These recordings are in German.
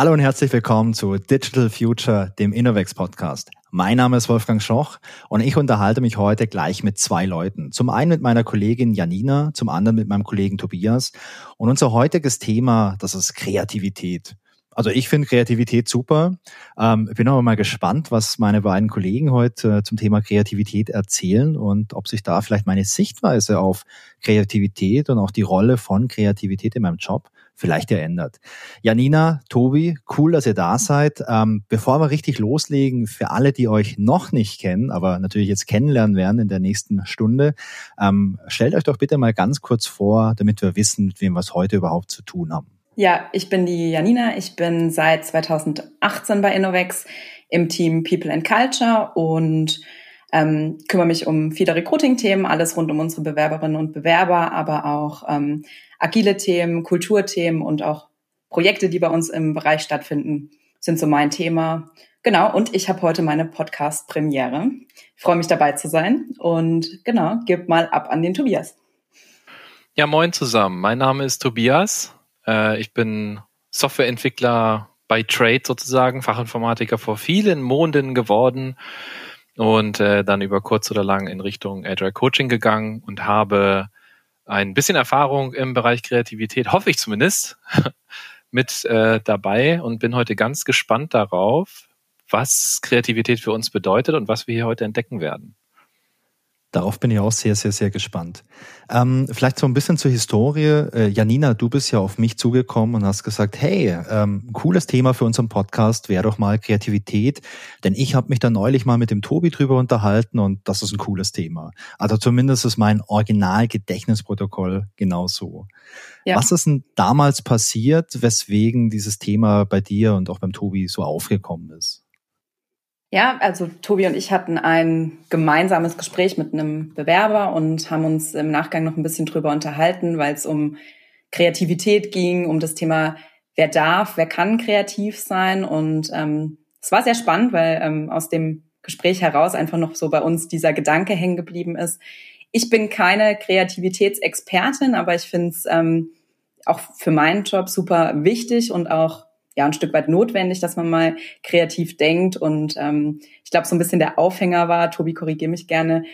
Hallo und herzlich willkommen zu Digital Future, dem Innovex Podcast. Mein Name ist Wolfgang Schoch und ich unterhalte mich heute gleich mit zwei Leuten. Zum einen mit meiner Kollegin Janina, zum anderen mit meinem Kollegen Tobias. Und unser heutiges Thema, das ist Kreativität. Also ich finde Kreativität super. Ähm, bin aber mal gespannt, was meine beiden Kollegen heute äh, zum Thema Kreativität erzählen und ob sich da vielleicht meine Sichtweise auf Kreativität und auch die Rolle von Kreativität in meinem Job vielleicht ändert. Janina, Tobi, cool, dass ihr da seid. Ähm, bevor wir richtig loslegen, für alle, die euch noch nicht kennen, aber natürlich jetzt kennenlernen werden in der nächsten Stunde, ähm, stellt euch doch bitte mal ganz kurz vor, damit wir wissen, mit wem wir es heute überhaupt zu tun haben. Ja, ich bin die Janina. Ich bin seit 2018 bei Innovex im Team People and Culture und ähm, kümmere mich um viele Recruiting-Themen, alles rund um unsere Bewerberinnen und Bewerber, aber auch ähm, agile Themen, Kulturthemen und auch Projekte, die bei uns im Bereich stattfinden, sind so mein Thema. Genau, und ich habe heute meine Podcast-Premiere. Ich freue mich dabei zu sein und genau, gib mal ab an den Tobias. Ja, moin zusammen. Mein Name ist Tobias. Äh, ich bin Softwareentwickler bei Trade sozusagen, Fachinformatiker vor vielen Monden geworden und äh, dann über kurz oder lang in Richtung Agile Coaching gegangen und habe ein bisschen Erfahrung im Bereich Kreativität, hoffe ich zumindest, mit äh, dabei und bin heute ganz gespannt darauf, was Kreativität für uns bedeutet und was wir hier heute entdecken werden. Darauf bin ich auch sehr, sehr, sehr gespannt. Ähm, vielleicht so ein bisschen zur Historie. Äh, Janina, du bist ja auf mich zugekommen und hast gesagt, hey, ähm, cooles Thema für unseren Podcast wäre doch mal Kreativität. Denn ich habe mich da neulich mal mit dem Tobi drüber unterhalten und das ist ein cooles Thema. Also zumindest ist mein Original-Gedächtnisprotokoll genauso. Ja. Was ist denn damals passiert, weswegen dieses Thema bei dir und auch beim Tobi so aufgekommen ist? Ja, also Tobi und ich hatten ein gemeinsames Gespräch mit einem Bewerber und haben uns im Nachgang noch ein bisschen drüber unterhalten, weil es um Kreativität ging, um das Thema, wer darf, wer kann kreativ sein. Und ähm, es war sehr spannend, weil ähm, aus dem Gespräch heraus einfach noch so bei uns dieser Gedanke hängen geblieben ist. Ich bin keine Kreativitätsexpertin, aber ich finde es ähm, auch für meinen Job super wichtig und auch ja ein Stück weit notwendig, dass man mal kreativ denkt. Und ähm, ich glaube, so ein bisschen der Aufhänger war, Tobi, korrigiere mich gerne.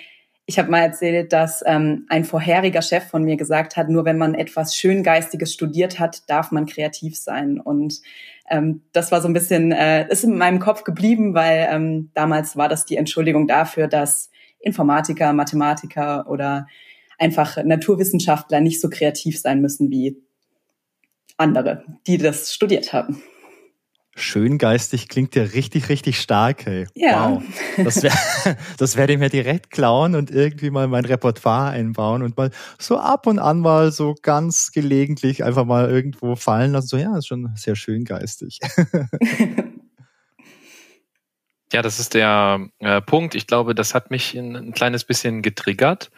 Ich habe mal erzählt, dass ähm, ein vorheriger Chef von mir gesagt hat, nur wenn man etwas Schöngeistiges studiert hat, darf man kreativ sein. Und ähm, das war so ein bisschen, äh, ist in meinem Kopf geblieben, weil ähm, damals war das die Entschuldigung dafür, dass Informatiker, Mathematiker oder einfach Naturwissenschaftler nicht so kreativ sein müssen wie andere, die das studiert haben. Schöngeistig klingt ja richtig, richtig stark, hey. Ja. Wow. Das, wär, das werde ich mir direkt klauen und irgendwie mal mein Repertoire einbauen und mal so ab und an mal so ganz gelegentlich einfach mal irgendwo fallen lassen. So, ja, ist schon sehr schöngeistig. ja, das ist der äh, Punkt. Ich glaube, das hat mich ein, ein kleines bisschen getriggert.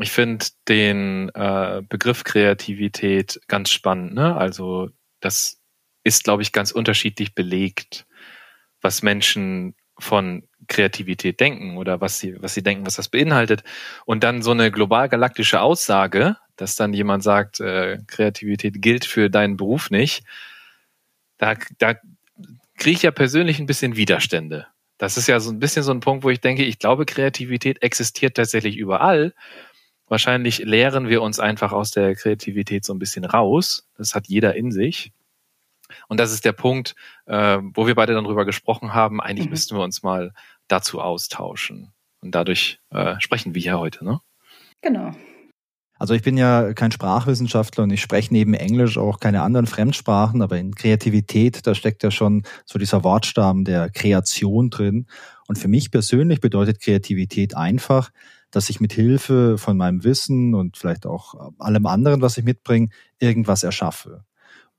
Ich finde den äh, Begriff Kreativität ganz spannend. Ne? Also das ist, glaube ich, ganz unterschiedlich belegt, was Menschen von Kreativität denken oder was sie, was sie denken, was das beinhaltet. Und dann so eine global galaktische Aussage, dass dann jemand sagt, äh, Kreativität gilt für deinen Beruf nicht, da, da kriege ich ja persönlich ein bisschen Widerstände. Das ist ja so ein bisschen so ein Punkt, wo ich denke, ich glaube, Kreativität existiert tatsächlich überall Wahrscheinlich lehren wir uns einfach aus der Kreativität so ein bisschen raus. Das hat jeder in sich. Und das ist der Punkt, äh, wo wir beide dann drüber gesprochen haben. Eigentlich mhm. müssten wir uns mal dazu austauschen. Und dadurch äh, sprechen wir hier heute, ne? Genau. Also ich bin ja kein Sprachwissenschaftler und ich spreche neben Englisch auch keine anderen Fremdsprachen, aber in Kreativität, da steckt ja schon so dieser Wortstamm der Kreation drin. Und für mich persönlich bedeutet Kreativität einfach, dass ich mit Hilfe von meinem Wissen und vielleicht auch allem anderen, was ich mitbringe, irgendwas erschaffe.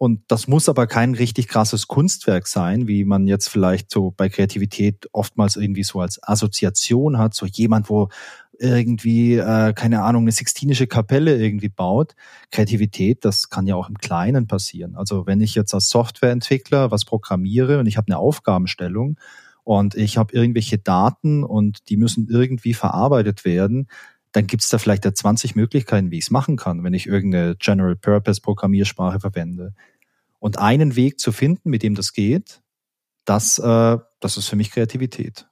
Und das muss aber kein richtig krasses Kunstwerk sein, wie man jetzt vielleicht so bei Kreativität oftmals irgendwie so als Assoziation hat, so jemand, wo irgendwie, äh, keine Ahnung, eine sixtinische Kapelle irgendwie baut. Kreativität, das kann ja auch im Kleinen passieren. Also wenn ich jetzt als Softwareentwickler was programmiere und ich habe eine Aufgabenstellung und ich habe irgendwelche Daten und die müssen irgendwie verarbeitet werden, dann gibt es da vielleicht ja 20 Möglichkeiten, wie ich es machen kann, wenn ich irgendeine General Purpose Programmiersprache verwende. Und einen Weg zu finden, mit dem das geht, das, äh, das ist für mich Kreativität.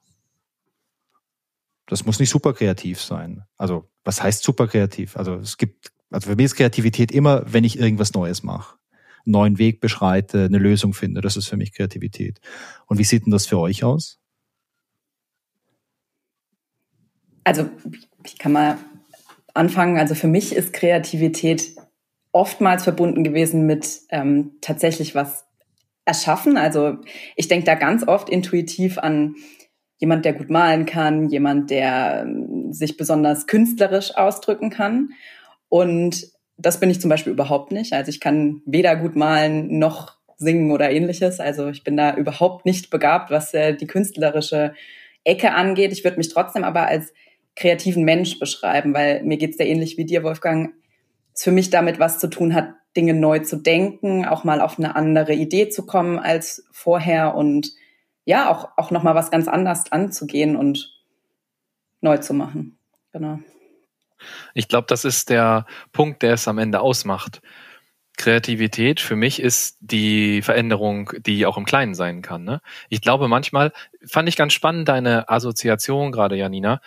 Das muss nicht super kreativ sein. Also, was heißt super kreativ? Also, es gibt, also für mich ist Kreativität immer, wenn ich irgendwas Neues mache. Einen neuen Weg beschreite, eine Lösung finde. Das ist für mich Kreativität. Und wie sieht denn das für euch aus? Also, ich kann mal anfangen. Also für mich ist Kreativität oftmals verbunden gewesen mit ähm, tatsächlich was erschaffen. Also ich denke da ganz oft intuitiv an jemand, der gut malen kann, jemand, der ähm, sich besonders künstlerisch ausdrücken kann. Und das bin ich zum Beispiel überhaupt nicht. Also ich kann weder gut malen noch singen oder ähnliches. Also ich bin da überhaupt nicht begabt, was äh, die künstlerische Ecke angeht. Ich würde mich trotzdem aber als kreativen Mensch beschreiben, weil mir geht's da ähnlich wie dir, Wolfgang. Es für mich damit was zu tun hat, Dinge neu zu denken, auch mal auf eine andere Idee zu kommen als vorher und ja, auch, auch nochmal was ganz anderes anzugehen und neu zu machen. Genau. Ich glaube, das ist der Punkt, der es am Ende ausmacht. Kreativität für mich ist die Veränderung, die auch im Kleinen sein kann. Ne? Ich glaube, manchmal fand ich ganz spannend deine Assoziation gerade, Janina,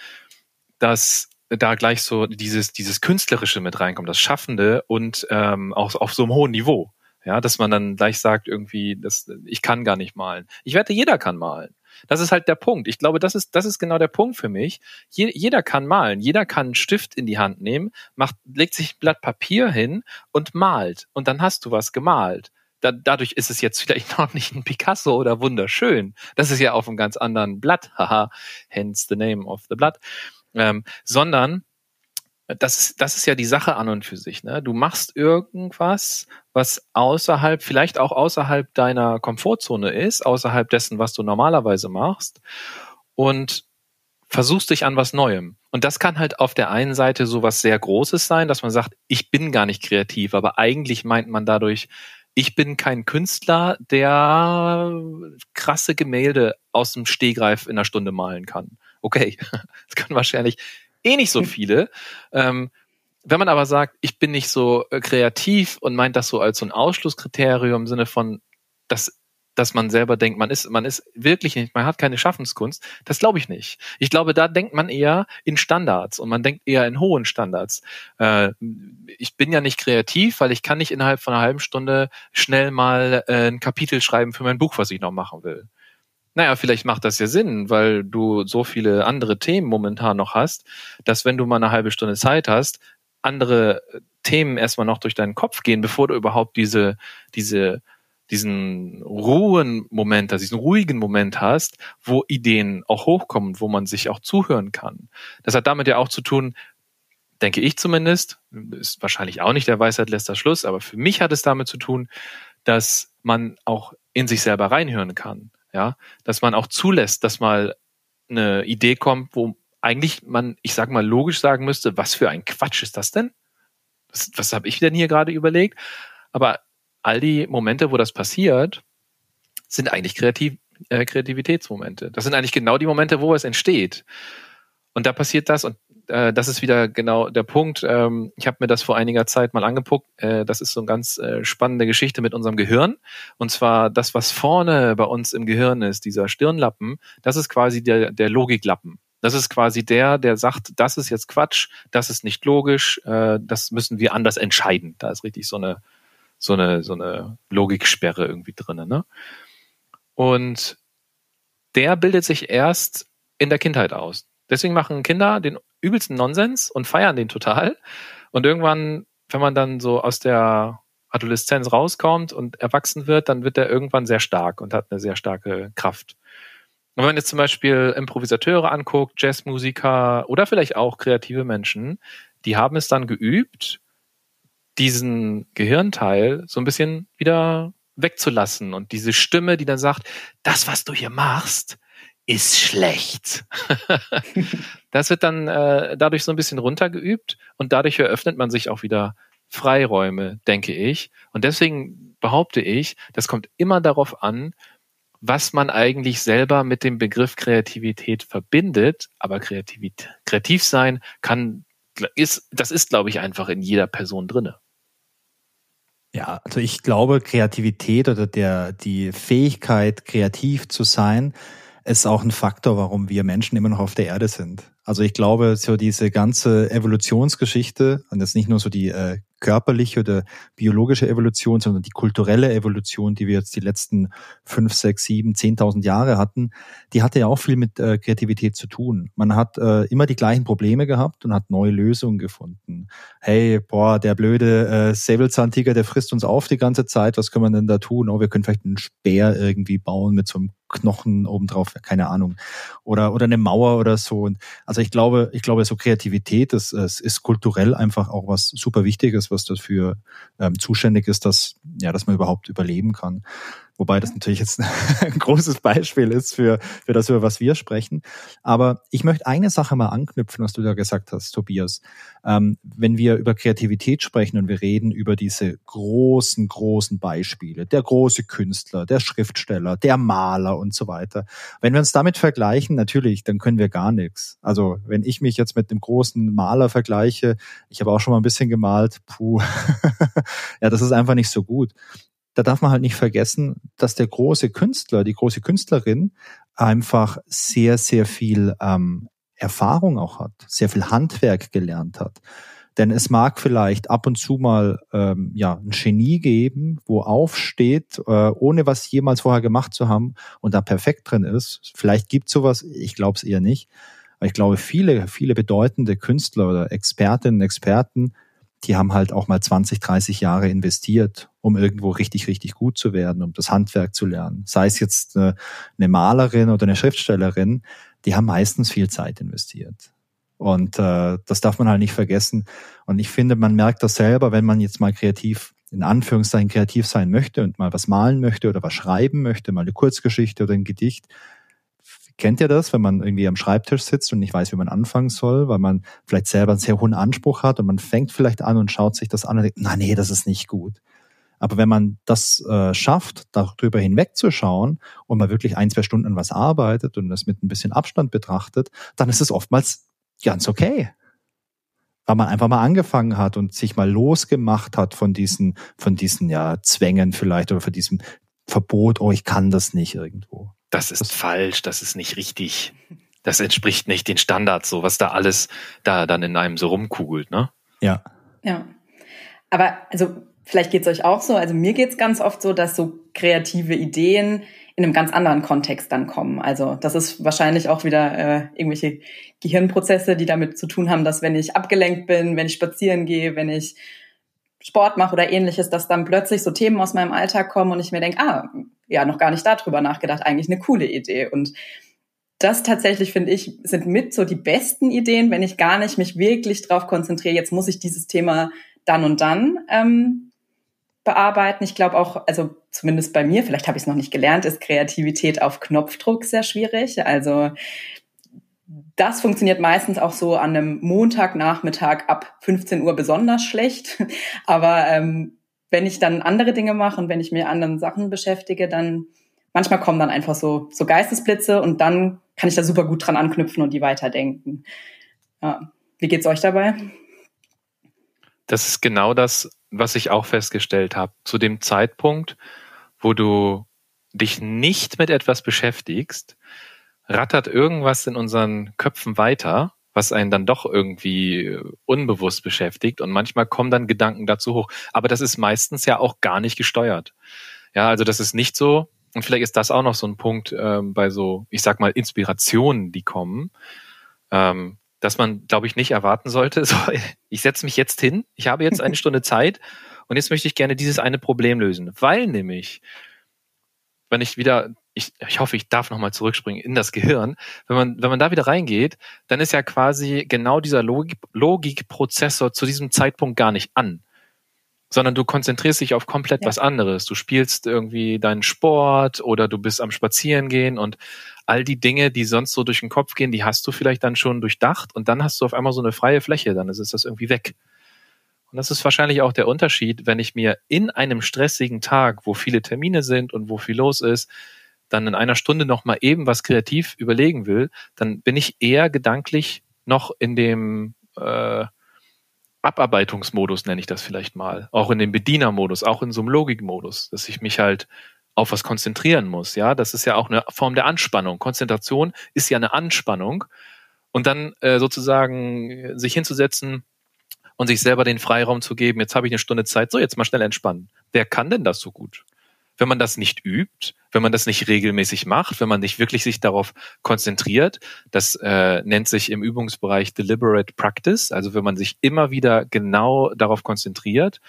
dass da gleich so dieses, dieses Künstlerische mit reinkommt, das Schaffende und ähm, auch auf so einem hohen Niveau. Ja, dass man dann gleich sagt, irgendwie, das, ich kann gar nicht malen. Ich wette, jeder kann malen. Das ist halt der Punkt. Ich glaube, das ist, das ist genau der Punkt für mich. Je, jeder kann malen. Jeder kann einen Stift in die Hand nehmen, macht, legt sich ein Blatt Papier hin und malt. Und dann hast du was gemalt. Da, dadurch ist es jetzt vielleicht noch nicht ein Picasso oder wunderschön. Das ist ja auf einem ganz anderen Blatt. Haha, hence the name of the blood ähm, sondern das ist, das ist ja die Sache an und für sich. Ne? Du machst irgendwas, was außerhalb, vielleicht auch außerhalb deiner Komfortzone ist, außerhalb dessen, was du normalerweise machst und versuchst dich an was Neuem. Und das kann halt auf der einen Seite so was sehr Großes sein, dass man sagt, ich bin gar nicht kreativ, aber eigentlich meint man dadurch, ich bin kein Künstler, der krasse Gemälde aus dem Stehgreif in einer Stunde malen kann okay, das können wahrscheinlich eh nicht so hm. viele. Ähm, wenn man aber sagt, ich bin nicht so äh, kreativ und meint das so als so ein Ausschlusskriterium im Sinne von, dass, dass man selber denkt, man ist, man ist wirklich nicht, man hat keine Schaffenskunst, das glaube ich nicht. Ich glaube, da denkt man eher in Standards und man denkt eher in hohen Standards. Äh, ich bin ja nicht kreativ, weil ich kann nicht innerhalb von einer halben Stunde schnell mal äh, ein Kapitel schreiben für mein Buch, was ich noch machen will. Naja, vielleicht macht das ja Sinn, weil du so viele andere Themen momentan noch hast, dass wenn du mal eine halbe Stunde Zeit hast, andere Themen erstmal noch durch deinen Kopf gehen, bevor du überhaupt diese, diese, diesen ruhen Moment, diesen ruhigen Moment hast, wo Ideen auch hochkommen, wo man sich auch zuhören kann. Das hat damit ja auch zu tun, denke ich zumindest, ist wahrscheinlich auch nicht der Weisheit letzter Schluss, aber für mich hat es damit zu tun, dass man auch in sich selber reinhören kann ja, dass man auch zulässt, dass mal eine Idee kommt, wo eigentlich man, ich sag mal, logisch sagen müsste, was für ein Quatsch ist das denn? Was, was habe ich denn hier gerade überlegt? Aber all die Momente, wo das passiert, sind eigentlich Kreativ äh, Kreativitätsmomente. Das sind eigentlich genau die Momente, wo es entsteht. Und da passiert das und äh, das ist wieder genau der Punkt. Ähm, ich habe mir das vor einiger Zeit mal angeguckt. Äh, das ist so eine ganz äh, spannende Geschichte mit unserem Gehirn. Und zwar das, was vorne bei uns im Gehirn ist, dieser Stirnlappen, das ist quasi der, der Logiklappen. Das ist quasi der, der sagt, das ist jetzt Quatsch, das ist nicht logisch, äh, das müssen wir anders entscheiden. Da ist richtig so eine, so eine, so eine Logiksperre irgendwie drin. Ne? Und der bildet sich erst in der Kindheit aus. Deswegen machen Kinder den übelsten Nonsens und feiern den total. Und irgendwann, wenn man dann so aus der Adoleszenz rauskommt und erwachsen wird, dann wird er irgendwann sehr stark und hat eine sehr starke Kraft. Und wenn man jetzt zum Beispiel Improvisateure anguckt, Jazzmusiker oder vielleicht auch kreative Menschen, die haben es dann geübt, diesen Gehirnteil so ein bisschen wieder wegzulassen und diese Stimme, die dann sagt, das, was du hier machst, ist schlecht. das wird dann äh, dadurch so ein bisschen runtergeübt und dadurch eröffnet man sich auch wieder Freiräume, denke ich. Und deswegen behaupte ich, das kommt immer darauf an, was man eigentlich selber mit dem Begriff Kreativität verbindet. Aber Kreativität, kreativ sein kann, ist, das ist, glaube ich, einfach in jeder Person drinne. Ja, also ich glaube, Kreativität oder der, die Fähigkeit, kreativ zu sein, ist auch ein Faktor, warum wir Menschen immer noch auf der Erde sind. Also ich glaube, so diese ganze Evolutionsgeschichte, und das nicht nur so die äh, körperliche oder biologische Evolution, sondern die kulturelle Evolution, die wir jetzt die letzten fünf, sechs, sieben, zehntausend Jahre hatten, die hatte ja auch viel mit äh, Kreativität zu tun. Man hat äh, immer die gleichen Probleme gehabt und hat neue Lösungen gefunden. Hey, boah, der blöde äh, Säbelzahntiger, der frisst uns auf die ganze Zeit. Was können wir denn da tun? Oh, wir können vielleicht einen Speer irgendwie bauen mit so einem Knochen obendrauf, keine Ahnung. Oder, oder eine Mauer oder so. Also ich glaube, ich glaube, so Kreativität, das, das ist kulturell einfach auch was super Wichtiges, was dafür ähm, zuständig ist, dass, ja, dass man überhaupt überleben kann. Wobei das natürlich jetzt ein großes Beispiel ist für, für das, über was wir sprechen. Aber ich möchte eine Sache mal anknüpfen, was du da gesagt hast, Tobias. Ähm, wenn wir über Kreativität sprechen und wir reden über diese großen, großen Beispiele, der große Künstler, der Schriftsteller, der Maler und so weiter. Wenn wir uns damit vergleichen, natürlich, dann können wir gar nichts. Also wenn ich mich jetzt mit einem großen Maler vergleiche, ich habe auch schon mal ein bisschen gemalt, puh, ja, das ist einfach nicht so gut da darf man halt nicht vergessen, dass der große Künstler, die große Künstlerin einfach sehr, sehr viel ähm, Erfahrung auch hat, sehr viel Handwerk gelernt hat. Denn es mag vielleicht ab und zu mal ähm, ja ein Genie geben, wo aufsteht, äh, ohne was jemals vorher gemacht zu haben und da perfekt drin ist. Vielleicht gibt sowas, ich glaube es eher nicht. Aber ich glaube, viele, viele bedeutende Künstler oder Expertinnen, Experten die haben halt auch mal 20, 30 Jahre investiert, um irgendwo richtig, richtig gut zu werden, um das Handwerk zu lernen. Sei es jetzt eine, eine Malerin oder eine Schriftstellerin, die haben meistens viel Zeit investiert. Und äh, das darf man halt nicht vergessen. Und ich finde, man merkt das selber, wenn man jetzt mal kreativ, in Anführungszeichen kreativ sein möchte und mal was malen möchte oder was schreiben möchte, mal eine Kurzgeschichte oder ein Gedicht, Kennt ihr das, wenn man irgendwie am Schreibtisch sitzt und nicht weiß, wie man anfangen soll, weil man vielleicht selber einen sehr hohen Anspruch hat und man fängt vielleicht an und schaut sich das an und denkt, na nee, das ist nicht gut. Aber wenn man das äh, schafft, darüber hinwegzuschauen und mal wirklich ein, zwei Stunden an was arbeitet und das mit ein bisschen Abstand betrachtet, dann ist es oftmals ganz okay. Weil man einfach mal angefangen hat und sich mal losgemacht hat von diesen, von diesen ja, Zwängen vielleicht oder von diesem Verbot, oh, ich kann das nicht irgendwo das ist falsch, das ist nicht richtig, das entspricht nicht den Standards, so was da alles da dann in einem so rumkugelt, ne? Ja. Ja. Aber also vielleicht geht's euch auch so, also mir geht's ganz oft so, dass so kreative Ideen in einem ganz anderen Kontext dann kommen. Also das ist wahrscheinlich auch wieder äh, irgendwelche Gehirnprozesse, die damit zu tun haben, dass wenn ich abgelenkt bin, wenn ich spazieren gehe, wenn ich Sport mache oder ähnliches, dass dann plötzlich so Themen aus meinem Alltag kommen und ich mir denke, ah, ja, noch gar nicht darüber nachgedacht, eigentlich eine coole Idee. Und das tatsächlich, finde ich, sind mit so die besten Ideen, wenn ich gar nicht mich wirklich darauf konzentriere, jetzt muss ich dieses Thema dann und dann ähm, bearbeiten. Ich glaube auch, also zumindest bei mir, vielleicht habe ich es noch nicht gelernt, ist Kreativität auf Knopfdruck sehr schwierig. Also das funktioniert meistens auch so an einem Montagnachmittag ab 15 Uhr besonders schlecht. Aber ähm, wenn ich dann andere Dinge mache und wenn ich mir anderen Sachen beschäftige, dann manchmal kommen dann einfach so, so Geistesblitze und dann kann ich da super gut dran anknüpfen und die weiterdenken. Ja. Wie geht's euch dabei? Das ist genau das, was ich auch festgestellt habe. Zu dem Zeitpunkt, wo du dich nicht mit etwas beschäftigst, rattert irgendwas in unseren Köpfen weiter, was einen dann doch irgendwie äh, unbewusst beschäftigt und manchmal kommen dann Gedanken dazu hoch. Aber das ist meistens ja auch gar nicht gesteuert. Ja, also das ist nicht so, und vielleicht ist das auch noch so ein Punkt ähm, bei so, ich sag mal, Inspirationen, die kommen, ähm, dass man, glaube ich, nicht erwarten sollte, so, ich setze mich jetzt hin, ich habe jetzt eine Stunde Zeit und jetzt möchte ich gerne dieses eine Problem lösen, weil nämlich, wenn ich wieder ich, ich hoffe, ich darf nochmal zurückspringen in das Gehirn. Wenn man, wenn man da wieder reingeht, dann ist ja quasi genau dieser Logik, Logikprozessor zu diesem Zeitpunkt gar nicht an. Sondern du konzentrierst dich auf komplett ja. was anderes. Du spielst irgendwie deinen Sport oder du bist am Spazierengehen und all die Dinge, die sonst so durch den Kopf gehen, die hast du vielleicht dann schon durchdacht und dann hast du auf einmal so eine freie Fläche, dann ist das irgendwie weg. Und das ist wahrscheinlich auch der Unterschied, wenn ich mir in einem stressigen Tag, wo viele Termine sind und wo viel los ist, dann in einer Stunde noch mal eben was kreativ überlegen will, dann bin ich eher gedanklich noch in dem äh, Abarbeitungsmodus nenne ich das vielleicht mal, auch in dem Bedienermodus, auch in so einem Logikmodus, dass ich mich halt auf was konzentrieren muss. Ja, das ist ja auch eine Form der Anspannung. Konzentration ist ja eine Anspannung und dann äh, sozusagen sich hinzusetzen und sich selber den Freiraum zu geben. Jetzt habe ich eine Stunde Zeit, so jetzt mal schnell entspannen. Wer kann denn das so gut? Wenn man das nicht übt, wenn man das nicht regelmäßig macht, wenn man nicht wirklich sich darauf konzentriert, das äh, nennt sich im Übungsbereich deliberate practice, also wenn man sich immer wieder genau darauf konzentriert,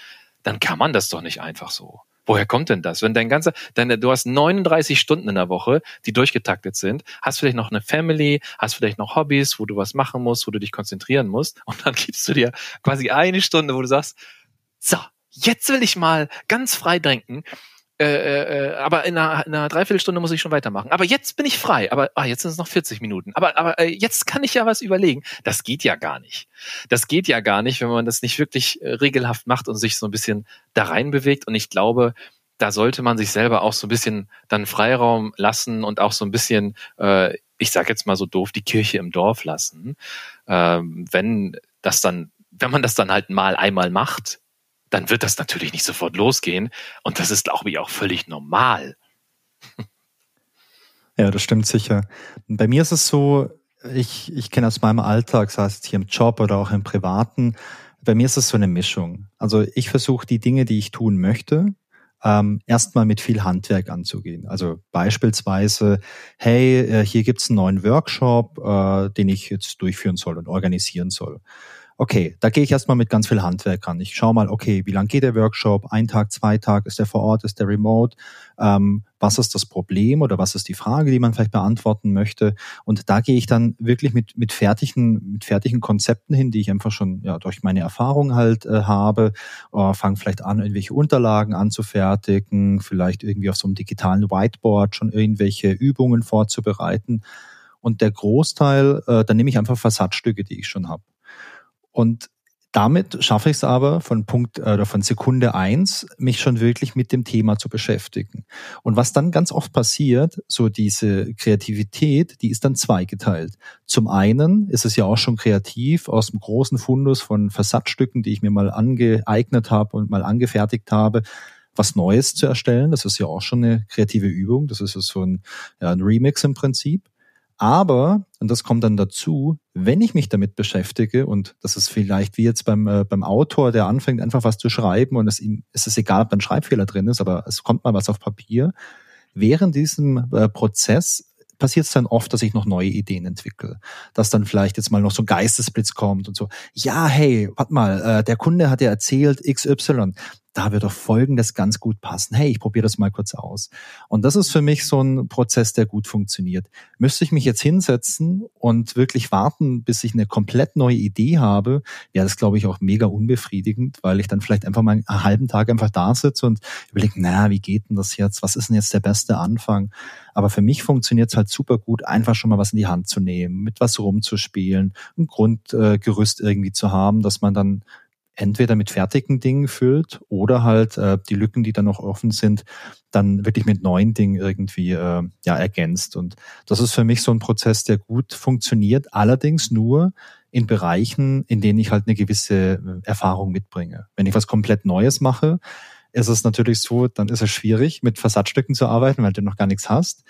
dann kann man das doch nicht einfach so. Woher kommt denn das? Wenn dein ganzer, deine, du hast 39 Stunden in der Woche, die durchgetaktet sind, hast vielleicht noch eine Family, hast vielleicht noch Hobbys, wo du was machen musst, wo du dich konzentrieren musst, und dann gibst du dir quasi eine Stunde, wo du sagst, so, jetzt will ich mal ganz frei denken äh, äh, äh, aber in einer, in einer Dreiviertelstunde muss ich schon weitermachen. Aber jetzt bin ich frei. Aber ah, jetzt sind es noch 40 Minuten. Aber, aber äh, jetzt kann ich ja was überlegen. Das geht ja gar nicht. Das geht ja gar nicht, wenn man das nicht wirklich äh, regelhaft macht und sich so ein bisschen da rein bewegt. Und ich glaube, da sollte man sich selber auch so ein bisschen dann Freiraum lassen und auch so ein bisschen, äh, ich sag jetzt mal so doof, die Kirche im Dorf lassen. Ähm, wenn das dann, wenn man das dann halt mal einmal macht, dann wird das natürlich nicht sofort losgehen. Und das ist, glaube ich, auch völlig normal. Ja, das stimmt sicher. Bei mir ist es so, ich, ich kenne aus meinem Alltag, sei es hier im Job oder auch im Privaten, bei mir ist es so eine Mischung. Also ich versuche die Dinge, die ich tun möchte, ähm, erstmal mit viel Handwerk anzugehen. Also beispielsweise, hey, äh, hier gibt's einen neuen Workshop, äh, den ich jetzt durchführen soll und organisieren soll okay, da gehe ich erstmal mit ganz viel Handwerk ran. Ich schaue mal, okay, wie lang geht der Workshop? Ein Tag, zwei Tage, ist der vor Ort, ist der remote? Ähm, was ist das Problem oder was ist die Frage, die man vielleicht beantworten möchte? Und da gehe ich dann wirklich mit, mit fertigen, mit fertigen Konzepten hin, die ich einfach schon ja, durch meine Erfahrung halt äh, habe, äh, fange vielleicht an, irgendwelche Unterlagen anzufertigen, vielleicht irgendwie auf so einem digitalen Whiteboard schon irgendwelche Übungen vorzubereiten. Und der Großteil, äh, dann nehme ich einfach Versatzstücke, die ich schon habe. Und damit schaffe ich es aber von Punkt äh, oder von Sekunde eins, mich schon wirklich mit dem Thema zu beschäftigen. Und was dann ganz oft passiert, so diese Kreativität, die ist dann zweigeteilt. Zum einen ist es ja auch schon kreativ aus dem großen Fundus von Versatzstücken, die ich mir mal angeeignet habe und mal angefertigt habe, was Neues zu erstellen. Das ist ja auch schon eine kreative Übung. Das ist so ein, ja, ein Remix im Prinzip. Aber, und das kommt dann dazu, wenn ich mich damit beschäftige, und das ist vielleicht wie jetzt beim, äh, beim Autor, der anfängt einfach was zu schreiben und es ihm, es ist egal, ob ein Schreibfehler drin ist, aber es kommt mal was auf Papier. Während diesem äh, Prozess passiert es dann oft, dass ich noch neue Ideen entwickle. Dass dann vielleicht jetzt mal noch so ein Geistesblitz kommt und so, ja, hey, warte mal, äh, der Kunde hat ja erzählt XY da wird doch Folgendes ganz gut passen. Hey, ich probiere das mal kurz aus. Und das ist für mich so ein Prozess, der gut funktioniert. Müsste ich mich jetzt hinsetzen und wirklich warten, bis ich eine komplett neue Idee habe, wäre das, glaube ich, auch mega unbefriedigend, weil ich dann vielleicht einfach mal einen halben Tag einfach da sitze und überlege, na, wie geht denn das jetzt? Was ist denn jetzt der beste Anfang? Aber für mich funktioniert es halt super gut, einfach schon mal was in die Hand zu nehmen, mit was rumzuspielen, ein Grundgerüst irgendwie zu haben, dass man dann entweder mit fertigen Dingen füllt oder halt äh, die Lücken, die dann noch offen sind, dann wirklich mit neuen Dingen irgendwie äh, ja ergänzt. Und das ist für mich so ein Prozess, der gut funktioniert, allerdings nur in Bereichen, in denen ich halt eine gewisse äh, Erfahrung mitbringe. Wenn ich was komplett Neues mache, ist es natürlich so, dann ist es schwierig, mit Versatzstücken zu arbeiten, weil du noch gar nichts hast.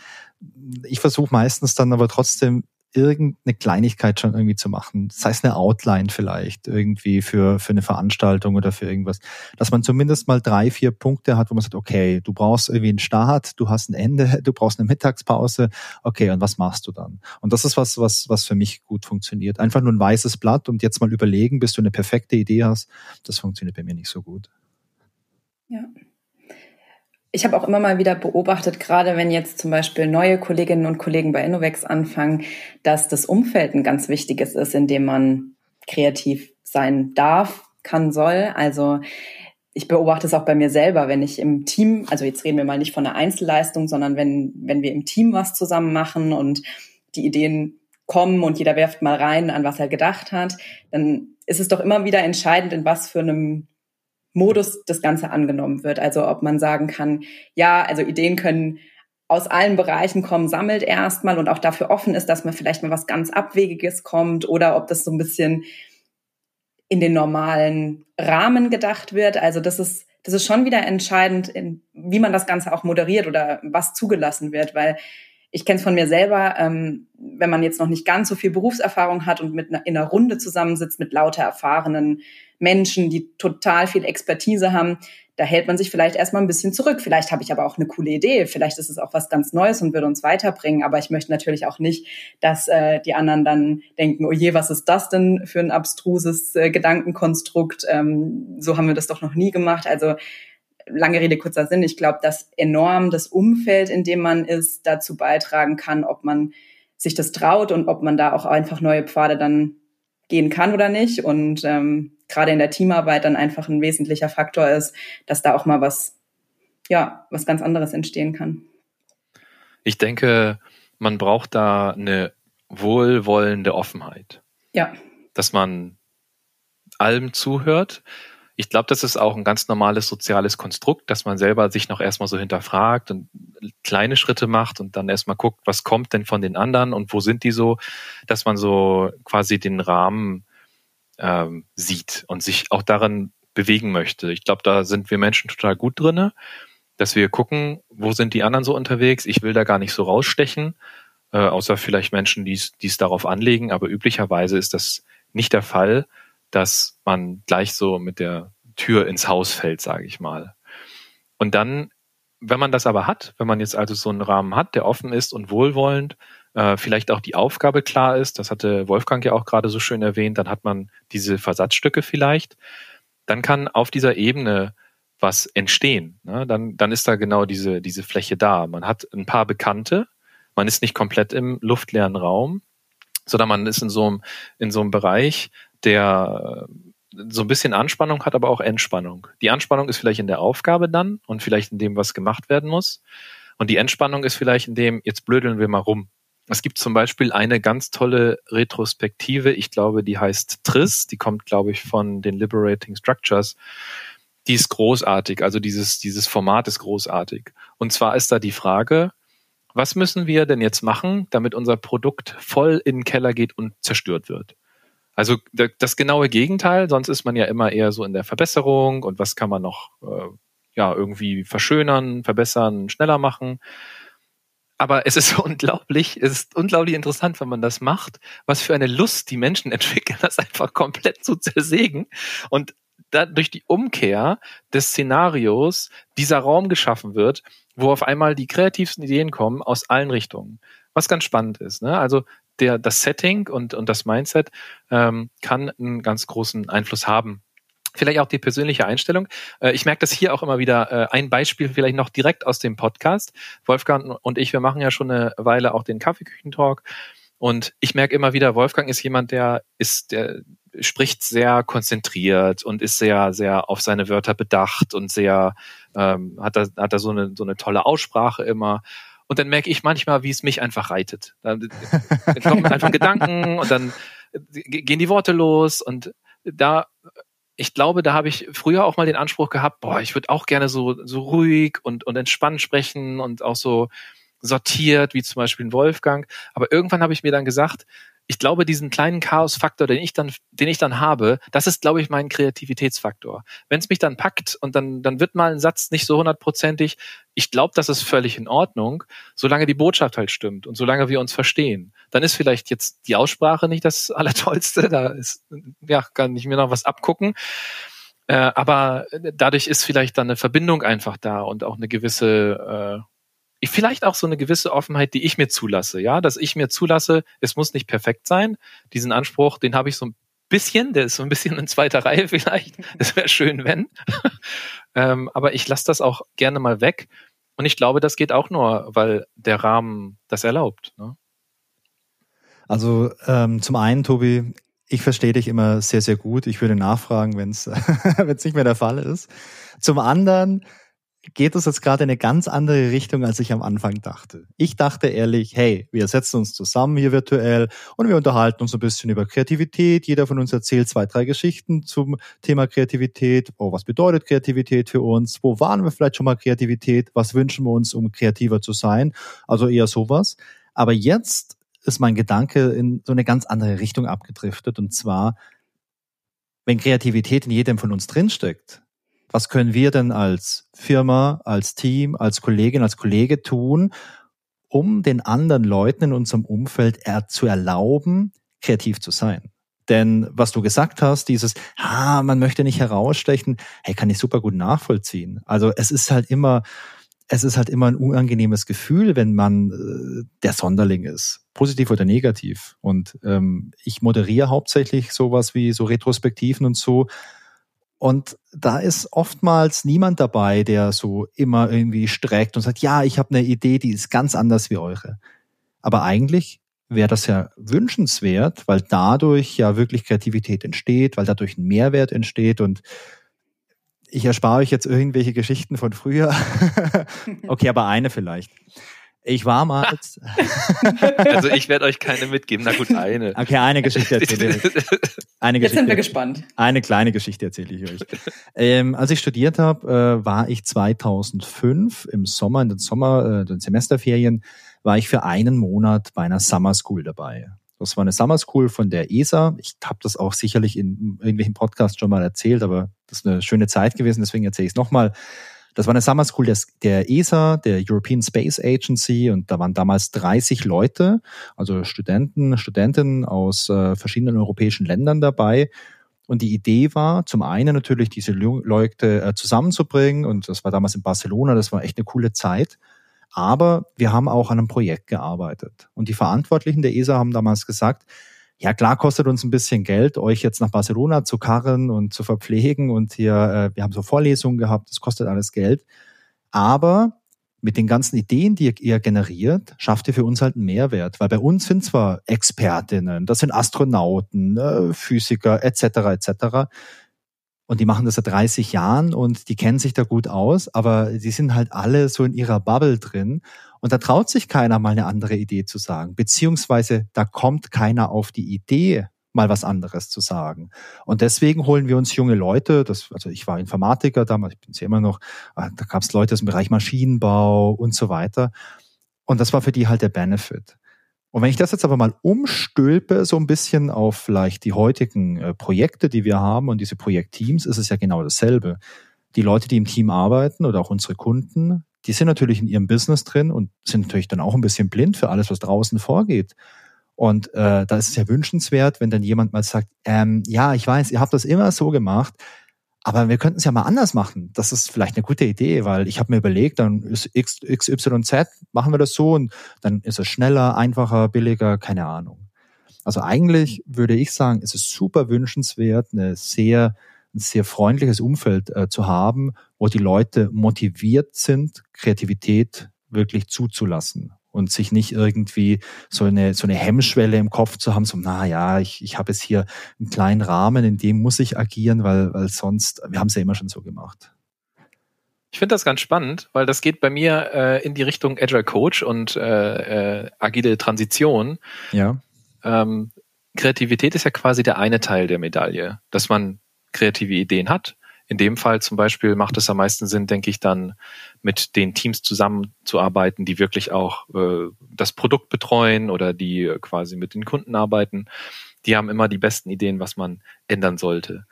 Ich versuche meistens dann aber trotzdem irgendeine Kleinigkeit schon irgendwie zu machen. Das heißt eine Outline vielleicht irgendwie für, für eine Veranstaltung oder für irgendwas. Dass man zumindest mal drei, vier Punkte hat, wo man sagt, okay, du brauchst irgendwie einen Start, du hast ein Ende, du brauchst eine Mittagspause. Okay, und was machst du dann? Und das ist was, was, was für mich gut funktioniert. Einfach nur ein weißes Blatt und jetzt mal überlegen, bis du eine perfekte Idee hast. Das funktioniert bei mir nicht so gut. Ich habe auch immer mal wieder beobachtet, gerade wenn jetzt zum Beispiel neue Kolleginnen und Kollegen bei Innovex anfangen, dass das Umfeld ein ganz wichtiges ist, in dem man kreativ sein darf, kann, soll. Also ich beobachte es auch bei mir selber, wenn ich im Team, also jetzt reden wir mal nicht von einer Einzelleistung, sondern wenn, wenn wir im Team was zusammen machen und die Ideen kommen und jeder werft mal rein, an was er gedacht hat, dann ist es doch immer wieder entscheidend, in was für einem Modus das Ganze angenommen wird. Also ob man sagen kann, ja, also Ideen können aus allen Bereichen kommen, sammelt erstmal und auch dafür offen ist, dass man vielleicht mal was ganz Abwegiges kommt oder ob das so ein bisschen in den normalen Rahmen gedacht wird. Also das ist, das ist schon wieder entscheidend, in, wie man das Ganze auch moderiert oder was zugelassen wird, weil ich kenne es von mir selber, ähm, wenn man jetzt noch nicht ganz so viel Berufserfahrung hat und mit einer, in einer Runde zusammensitzt mit lauter erfahrenen Menschen, die total viel Expertise haben, da hält man sich vielleicht erstmal ein bisschen zurück. Vielleicht habe ich aber auch eine coole Idee. Vielleicht ist es auch was ganz Neues und würde uns weiterbringen. Aber ich möchte natürlich auch nicht, dass äh, die anderen dann denken, oh je, was ist das denn für ein abstruses äh, Gedankenkonstrukt? Ähm, so haben wir das doch noch nie gemacht. Also lange Rede, kurzer Sinn. Ich glaube, dass enorm das Umfeld, in dem man ist, dazu beitragen kann, ob man sich das traut und ob man da auch einfach neue Pfade dann gehen kann oder nicht. Und ähm, gerade in der Teamarbeit dann einfach ein wesentlicher Faktor ist, dass da auch mal was, ja, was ganz anderes entstehen kann. Ich denke, man braucht da eine wohlwollende Offenheit. Ja. Dass man allem zuhört. Ich glaube, das ist auch ein ganz normales soziales Konstrukt, dass man selber sich noch erstmal so hinterfragt und kleine Schritte macht und dann erstmal guckt, was kommt denn von den anderen und wo sind die so, dass man so quasi den Rahmen ähm, sieht und sich auch daran bewegen möchte. Ich glaube, da sind wir Menschen total gut drinne, dass wir gucken, wo sind die anderen so unterwegs. Ich will da gar nicht so rausstechen, äh, außer vielleicht Menschen, die es darauf anlegen. Aber üblicherweise ist das nicht der Fall, dass man gleich so mit der Tür ins Haus fällt, sage ich mal. Und dann, wenn man das aber hat, wenn man jetzt also so einen Rahmen hat, der offen ist und wohlwollend, äh, vielleicht auch die Aufgabe klar ist, das hatte Wolfgang ja auch gerade so schön erwähnt, dann hat man diese Versatzstücke vielleicht, dann kann auf dieser Ebene was entstehen. Ne? Dann, dann ist da genau diese, diese Fläche da. Man hat ein paar Bekannte, man ist nicht komplett im luftleeren Raum, sondern man ist in so einem, in so einem Bereich, der so ein bisschen Anspannung hat, aber auch Entspannung. Die Anspannung ist vielleicht in der Aufgabe dann und vielleicht in dem, was gemacht werden muss. Und die Entspannung ist vielleicht in dem, jetzt blödeln wir mal rum. Es gibt zum Beispiel eine ganz tolle Retrospektive, ich glaube, die heißt TRIS, die kommt, glaube ich, von den Liberating Structures. Die ist großartig, also dieses, dieses Format ist großartig. Und zwar ist da die Frage, was müssen wir denn jetzt machen, damit unser Produkt voll in den Keller geht und zerstört wird? Also das genaue Gegenteil, sonst ist man ja immer eher so in der Verbesserung und was kann man noch äh, ja irgendwie verschönern, verbessern, schneller machen aber es ist unglaublich, es ist unglaublich interessant, wenn man das macht, was für eine Lust die Menschen entwickeln, das einfach komplett zu zersägen und da durch die Umkehr des Szenarios dieser Raum geschaffen wird, wo auf einmal die kreativsten Ideen kommen aus allen Richtungen. Was ganz spannend ist. Ne? Also der, das Setting und, und das Mindset ähm, kann einen ganz großen Einfluss haben Vielleicht auch die persönliche Einstellung. Äh, ich merke das hier auch immer wieder. Äh, ein Beispiel vielleicht noch direkt aus dem Podcast. Wolfgang und ich, wir machen ja schon eine Weile auch den Kaffeeküchentalk. Und ich merke immer wieder, Wolfgang ist jemand, der ist, der spricht sehr konzentriert und ist sehr, sehr auf seine Wörter bedacht und sehr, ähm, hat da, hat da so eine, so eine tolle Aussprache immer. Und dann merke ich manchmal, wie es mich einfach reitet. Dann, dann kommen einfach Gedanken und dann gehen die Worte los und da ich glaube, da habe ich früher auch mal den Anspruch gehabt, boah, ich würde auch gerne so, so ruhig und, und entspannt sprechen und auch so sortiert, wie zum Beispiel ein Wolfgang. Aber irgendwann habe ich mir dann gesagt, ich glaube, diesen kleinen Chaos-Faktor, den ich dann, den ich dann habe, das ist, glaube ich, mein Kreativitätsfaktor. Wenn es mich dann packt und dann, dann wird mal ein Satz nicht so hundertprozentig, ich glaube, das ist völlig in Ordnung, solange die Botschaft halt stimmt und solange wir uns verstehen. Dann ist vielleicht jetzt die Aussprache nicht das Allertollste, da ist, ja, kann ich mir noch was abgucken. Äh, aber dadurch ist vielleicht dann eine Verbindung einfach da und auch eine gewisse äh, vielleicht auch so eine gewisse Offenheit, die ich mir zulasse, ja, dass ich mir zulasse, es muss nicht perfekt sein. Diesen Anspruch, den habe ich so ein bisschen, der ist so ein bisschen in zweiter Reihe vielleicht. Es wäre schön, wenn. ähm, aber ich lasse das auch gerne mal weg. Und ich glaube, das geht auch nur, weil der Rahmen das erlaubt. Ne? Also ähm, zum einen, Tobi, ich verstehe dich immer sehr, sehr gut. Ich würde nachfragen, wenn es nicht mehr der Fall ist. Zum anderen, geht es jetzt gerade in eine ganz andere Richtung, als ich am Anfang dachte. Ich dachte ehrlich, hey, wir setzen uns zusammen hier virtuell und wir unterhalten uns ein bisschen über Kreativität. Jeder von uns erzählt zwei, drei Geschichten zum Thema Kreativität. Oh, was bedeutet Kreativität für uns? Wo waren wir vielleicht schon mal Kreativität? Was wünschen wir uns, um kreativer zu sein? Also eher sowas. Aber jetzt ist mein Gedanke in so eine ganz andere Richtung abgedriftet und zwar wenn Kreativität in jedem von uns drinsteckt, was können wir denn als Firma, als Team, als Kollegin, als Kollege tun, um den anderen Leuten in unserem Umfeld zu erlauben, kreativ zu sein? Denn was du gesagt hast, dieses, ah, man möchte nicht herausstechen, hey, kann ich super gut nachvollziehen. Also es ist halt immer, es ist halt immer ein unangenehmes Gefühl, wenn man äh, der Sonderling ist, positiv oder negativ. Und ähm, ich moderiere hauptsächlich sowas wie so Retrospektiven und so. Und da ist oftmals niemand dabei, der so immer irgendwie streckt und sagt, ja, ich habe eine Idee, die ist ganz anders wie eure. Aber eigentlich wäre das ja wünschenswert, weil dadurch ja wirklich Kreativität entsteht, weil dadurch ein Mehrwert entsteht und ich erspare euch jetzt irgendwelche Geschichten von früher. okay, aber eine vielleicht. Ich war mal. also ich werde euch keine mitgeben. Na gut, eine. Okay, eine Geschichte erzähle ich. Eine Geschichte, Jetzt sind wir gespannt. Eine kleine Geschichte erzähle ich euch. Ähm, als ich studiert habe, äh, war ich 2005 im Sommer, in den Sommer, äh, den Semesterferien, war ich für einen Monat bei einer Summer School dabei. Das war eine Summer School von der ESA. Ich habe das auch sicherlich in irgendwelchen Podcasts schon mal erzählt, aber das ist eine schöne Zeit gewesen, deswegen erzähle ich es nochmal. Das war eine Summer School des, der ESA, der European Space Agency, und da waren damals 30 Leute, also Studenten, Studentinnen aus äh, verschiedenen europäischen Ländern dabei. Und die Idee war, zum einen natürlich diese Leute äh, zusammenzubringen, und das war damals in Barcelona, das war echt eine coole Zeit. Aber wir haben auch an einem Projekt gearbeitet. Und die Verantwortlichen der ESA haben damals gesagt, ja klar kostet uns ein bisschen Geld, euch jetzt nach Barcelona zu karren und zu verpflegen und hier, äh, wir haben so Vorlesungen gehabt, das kostet alles Geld. Aber mit den ganzen Ideen, die ihr generiert, schafft ihr für uns halt einen Mehrwert. Weil bei uns sind zwar Expertinnen, das sind Astronauten, äh, Physiker etc. etc. Und die machen das seit 30 Jahren und die kennen sich da gut aus, aber die sind halt alle so in ihrer Bubble drin. Und da traut sich keiner mal eine andere Idee zu sagen, beziehungsweise da kommt keiner auf die Idee, mal was anderes zu sagen. Und deswegen holen wir uns junge Leute, das, also ich war Informatiker damals, ich bin es immer noch, ah, da gab es Leute aus dem Bereich Maschinenbau und so weiter. Und das war für die halt der Benefit. Und wenn ich das jetzt aber mal umstülpe, so ein bisschen auf vielleicht die heutigen äh, Projekte, die wir haben und diese Projektteams, ist es ja genau dasselbe. Die Leute, die im Team arbeiten oder auch unsere Kunden, die sind natürlich in ihrem Business drin und sind natürlich dann auch ein bisschen blind für alles, was draußen vorgeht. Und äh, da ist es ja wünschenswert, wenn dann jemand mal sagt, ähm, ja, ich weiß, ihr habt das immer so gemacht, aber wir könnten es ja mal anders machen. Das ist vielleicht eine gute Idee, weil ich habe mir überlegt, dann ist X, XYZ, machen wir das so und dann ist es schneller, einfacher, billiger, keine Ahnung. Also eigentlich würde ich sagen, es ist super wünschenswert, eine sehr, ein sehr freundliches Umfeld äh, zu haben, wo die Leute motiviert sind, Kreativität wirklich zuzulassen und sich nicht irgendwie so eine, so eine Hemmschwelle im Kopf zu haben, so, na ja, ich, ich habe jetzt hier einen kleinen Rahmen, in dem muss ich agieren, weil, weil sonst, wir haben es ja immer schon so gemacht. Ich finde das ganz spannend, weil das geht bei mir äh, in die Richtung Agile Coach und äh, äh, agile Transition. Ja. Ähm, Kreativität ist ja quasi der eine Teil der Medaille, dass man kreative Ideen hat in dem Fall zum Beispiel macht es am meisten Sinn, denke ich, dann mit den Teams zusammenzuarbeiten, die wirklich auch äh, das Produkt betreuen oder die äh, quasi mit den Kunden arbeiten. Die haben immer die besten Ideen, was man ändern sollte.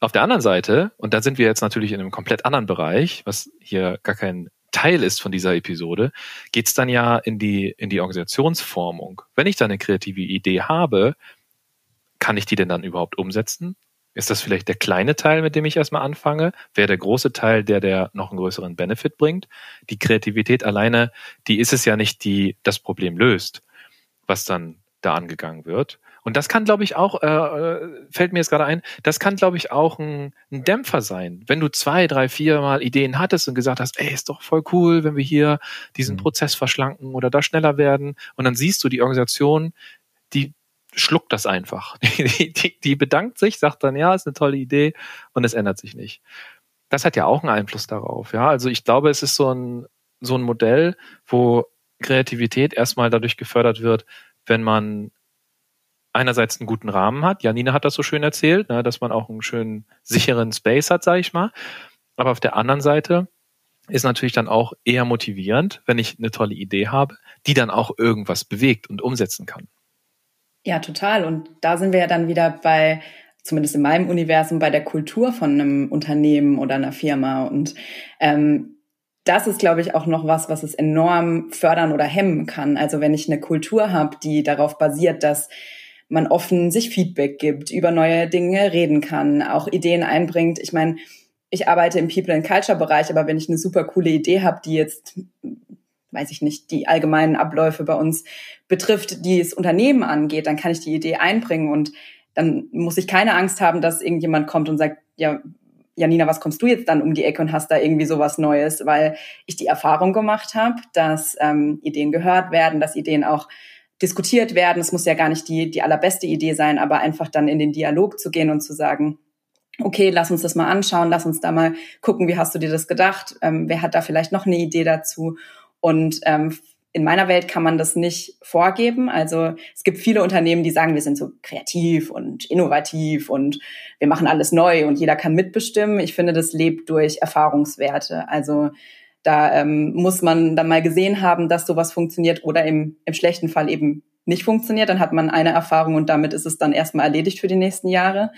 Auf der anderen Seite, und da sind wir jetzt natürlich in einem komplett anderen Bereich, was hier gar kein Teil ist von dieser Episode, geht's dann ja in die, in die Organisationsformung. Wenn ich da eine kreative Idee habe, kann ich die denn dann überhaupt umsetzen? Ist das vielleicht der kleine Teil, mit dem ich erstmal anfange? Wäre der große Teil, der der noch einen größeren Benefit bringt? Die Kreativität alleine, die ist es ja nicht, die das Problem löst, was dann da angegangen wird. Und das kann, glaube ich, auch, äh, äh fällt mir jetzt gerade ein, das kann, glaube ich, auch ein, ein Dämpfer sein. Wenn du zwei, drei, vier Mal Ideen hattest und gesagt hast, ey, ist doch voll cool, wenn wir hier diesen mhm. Prozess verschlanken oder da schneller werden. Und dann siehst du die Organisation, die schluckt das einfach. Die, die, die bedankt sich, sagt dann, ja, ist eine tolle Idee und es ändert sich nicht. Das hat ja auch einen Einfluss darauf. Ja, also ich glaube, es ist so ein, so ein Modell, wo Kreativität erstmal dadurch gefördert wird, wenn man einerseits einen guten Rahmen hat. Janine hat das so schön erzählt, ne, dass man auch einen schönen sicheren Space hat, sage ich mal. Aber auf der anderen Seite ist natürlich dann auch eher motivierend, wenn ich eine tolle Idee habe, die dann auch irgendwas bewegt und umsetzen kann. Ja, total. Und da sind wir ja dann wieder bei zumindest in meinem Universum, bei der Kultur von einem Unternehmen oder einer Firma. Und ähm, das ist, glaube ich, auch noch was, was es enorm fördern oder hemmen kann. Also wenn ich eine Kultur habe, die darauf basiert, dass man offen sich Feedback gibt, über neue Dinge reden kann, auch Ideen einbringt. Ich meine, ich arbeite im People and Culture Bereich, aber wenn ich eine super coole Idee habe, die jetzt, weiß ich nicht, die allgemeinen Abläufe bei uns betrifft, die das Unternehmen angeht, dann kann ich die Idee einbringen und dann muss ich keine Angst haben, dass irgendjemand kommt und sagt, ja, Janina, was kommst du jetzt dann um die Ecke und hast da irgendwie sowas Neues? Weil ich die Erfahrung gemacht habe, dass ähm, Ideen gehört werden, dass Ideen auch diskutiert werden. Es muss ja gar nicht die, die allerbeste Idee sein, aber einfach dann in den Dialog zu gehen und zu sagen, okay, lass uns das mal anschauen, lass uns da mal gucken, wie hast du dir das gedacht? Ähm, wer hat da vielleicht noch eine Idee dazu? Und ähm, in meiner Welt kann man das nicht vorgeben. Also es gibt viele Unternehmen, die sagen, wir sind so kreativ und innovativ und wir machen alles neu und jeder kann mitbestimmen. Ich finde, das lebt durch Erfahrungswerte. Also da ähm, muss man dann mal gesehen haben, dass sowas funktioniert oder im, im schlechten Fall eben nicht funktioniert. Dann hat man eine Erfahrung und damit ist es dann erstmal erledigt für die nächsten Jahre.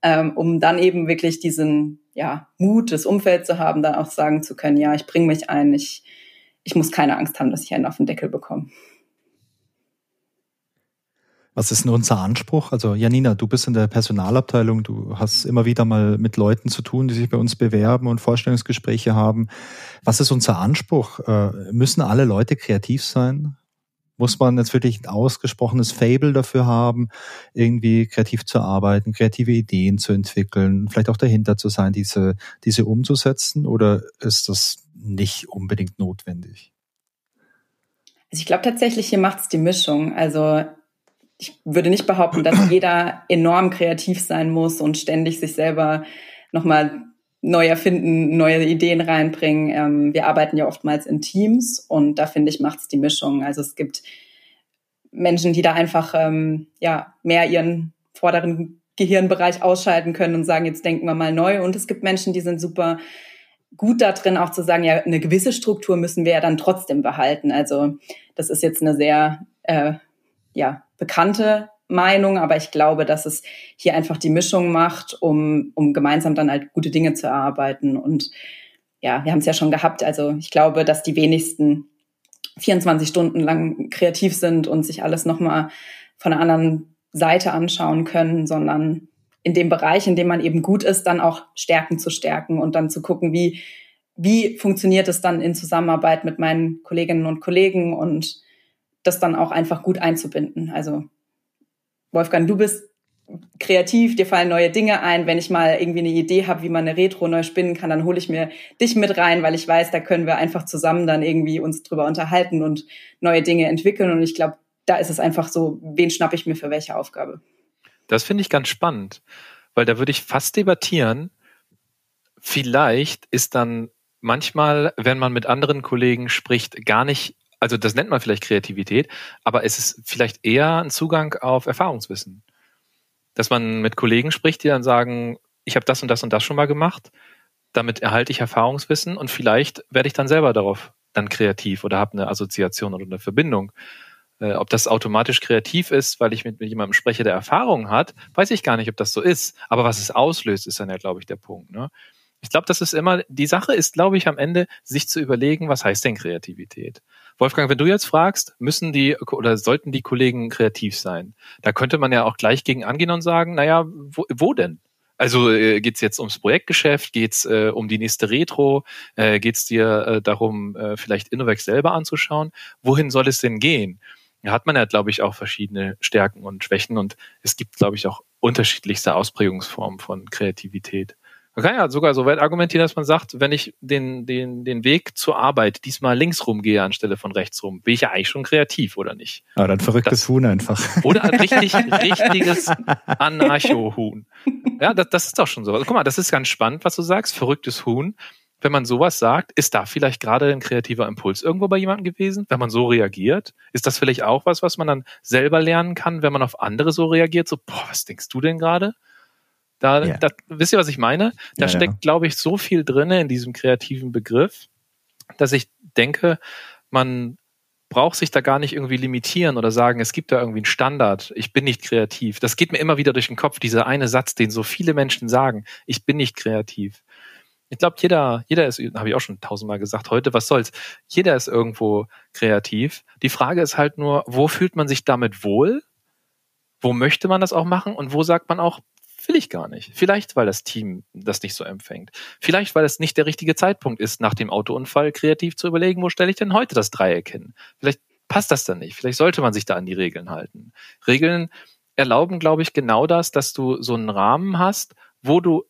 Ähm, um dann eben wirklich diesen ja, Mut, das Umfeld zu haben, dann auch sagen zu können, ja, ich bringe mich ein, ich ich muss keine Angst haben, dass ich einen auf den Deckel bekomme. Was ist denn unser Anspruch? Also Janina, du bist in der Personalabteilung, du hast immer wieder mal mit Leuten zu tun, die sich bei uns bewerben und Vorstellungsgespräche haben. Was ist unser Anspruch? Äh, müssen alle Leute kreativ sein? Muss man jetzt wirklich ein ausgesprochenes Fable dafür haben, irgendwie kreativ zu arbeiten, kreative Ideen zu entwickeln, vielleicht auch dahinter zu sein, diese, diese umzusetzen? Oder ist das nicht unbedingt notwendig. Also ich glaube tatsächlich, hier macht es die Mischung. Also ich würde nicht behaupten, dass jeder enorm kreativ sein muss und ständig sich selber nochmal neu erfinden, neue Ideen reinbringen. Ähm, wir arbeiten ja oftmals in Teams und da finde ich, macht es die Mischung. Also es gibt Menschen, die da einfach ähm, ja mehr ihren vorderen Gehirnbereich ausschalten können und sagen, jetzt denken wir mal neu. Und es gibt Menschen, die sind super gut da drin, auch zu sagen, ja, eine gewisse Struktur müssen wir ja dann trotzdem behalten. Also das ist jetzt eine sehr äh, ja, bekannte Meinung, aber ich glaube, dass es hier einfach die Mischung macht, um, um gemeinsam dann halt gute Dinge zu erarbeiten. Und ja, wir haben es ja schon gehabt. Also ich glaube, dass die wenigsten 24 Stunden lang kreativ sind und sich alles nochmal von einer anderen Seite anschauen können, sondern in dem Bereich, in dem man eben gut ist, dann auch Stärken zu stärken und dann zu gucken, wie, wie funktioniert es dann in Zusammenarbeit mit meinen Kolleginnen und Kollegen und das dann auch einfach gut einzubinden. Also Wolfgang, du bist kreativ, dir fallen neue Dinge ein. Wenn ich mal irgendwie eine Idee habe, wie man eine Retro neu spinnen kann, dann hole ich mir dich mit rein, weil ich weiß, da können wir einfach zusammen dann irgendwie uns drüber unterhalten und neue Dinge entwickeln. Und ich glaube, da ist es einfach so, wen schnappe ich mir für welche Aufgabe? Das finde ich ganz spannend, weil da würde ich fast debattieren, vielleicht ist dann manchmal, wenn man mit anderen Kollegen spricht, gar nicht, also das nennt man vielleicht Kreativität, aber es ist vielleicht eher ein Zugang auf Erfahrungswissen. Dass man mit Kollegen spricht, die dann sagen, ich habe das und das und das schon mal gemacht, damit erhalte ich Erfahrungswissen und vielleicht werde ich dann selber darauf dann kreativ oder habe eine Assoziation oder eine Verbindung. Äh, ob das automatisch kreativ ist, weil ich mit, mit jemandem spreche, der Erfahrung hat, weiß ich gar nicht, ob das so ist. Aber was es auslöst, ist dann ja, glaube ich, der Punkt. Ne? Ich glaube, das ist immer, die Sache ist, glaube ich, am Ende, sich zu überlegen, was heißt denn Kreativität? Wolfgang, wenn du jetzt fragst, müssen die oder sollten die Kollegen kreativ sein? Da könnte man ja auch gleich gegen angehen und sagen, naja, wo, wo denn? Also äh, geht es jetzt ums Projektgeschäft, geht es äh, um die nächste Retro, äh, geht es dir äh, darum, äh, vielleicht Innovex selber anzuschauen? Wohin soll es denn gehen? da hat man ja, glaube ich, auch verschiedene Stärken und Schwächen und es gibt, glaube ich, auch unterschiedlichste Ausprägungsformen von Kreativität. Man kann ja sogar so weit argumentieren, dass man sagt, wenn ich den, den, den Weg zur Arbeit diesmal links rum gehe anstelle von rechts rum, bin ich ja eigentlich schon kreativ, oder nicht? Aber dann verrücktes das, Huhn einfach. Oder ein richtig, richtiges Anarcho-Huhn. Ja, das, das ist doch schon so. Also, guck mal, das ist ganz spannend, was du sagst. Verrücktes Huhn wenn man sowas sagt, ist da vielleicht gerade ein kreativer Impuls irgendwo bei jemandem gewesen, wenn man so reagiert? Ist das vielleicht auch was, was man dann selber lernen kann, wenn man auf andere so reagiert? So, boah, was denkst du denn gerade? Da, ja. da, wisst ihr, was ich meine? Da ja, steckt, ja. glaube ich, so viel drinne in diesem kreativen Begriff, dass ich denke, man braucht sich da gar nicht irgendwie limitieren oder sagen, es gibt da irgendwie einen Standard, ich bin nicht kreativ. Das geht mir immer wieder durch den Kopf, dieser eine Satz, den so viele Menschen sagen, ich bin nicht kreativ. Ich glaube, jeder, jeder ist, habe ich auch schon tausendmal gesagt, heute, was soll's? Jeder ist irgendwo kreativ. Die Frage ist halt nur, wo fühlt man sich damit wohl? Wo möchte man das auch machen? Und wo sagt man auch, will ich gar nicht. Vielleicht, weil das Team das nicht so empfängt. Vielleicht, weil es nicht der richtige Zeitpunkt ist, nach dem Autounfall kreativ zu überlegen, wo stelle ich denn heute das Dreieck hin? Vielleicht passt das dann nicht. Vielleicht sollte man sich da an die Regeln halten. Regeln erlauben, glaube ich, genau das, dass du so einen Rahmen hast, wo du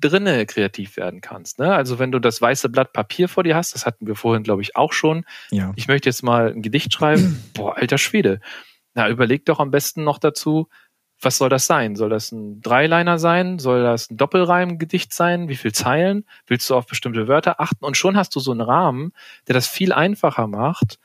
drinne kreativ werden kannst. Ne? Also wenn du das weiße Blatt Papier vor dir hast, das hatten wir vorhin, glaube ich, auch schon. Ja. Ich möchte jetzt mal ein Gedicht schreiben. Boah, alter Schwede. Na, überleg doch am besten noch dazu, was soll das sein? Soll das ein Dreiliner sein? Soll das ein Doppelreimgedicht sein? Wie viel Zeilen? Willst du auf bestimmte Wörter achten? Und schon hast du so einen Rahmen, der das viel einfacher macht,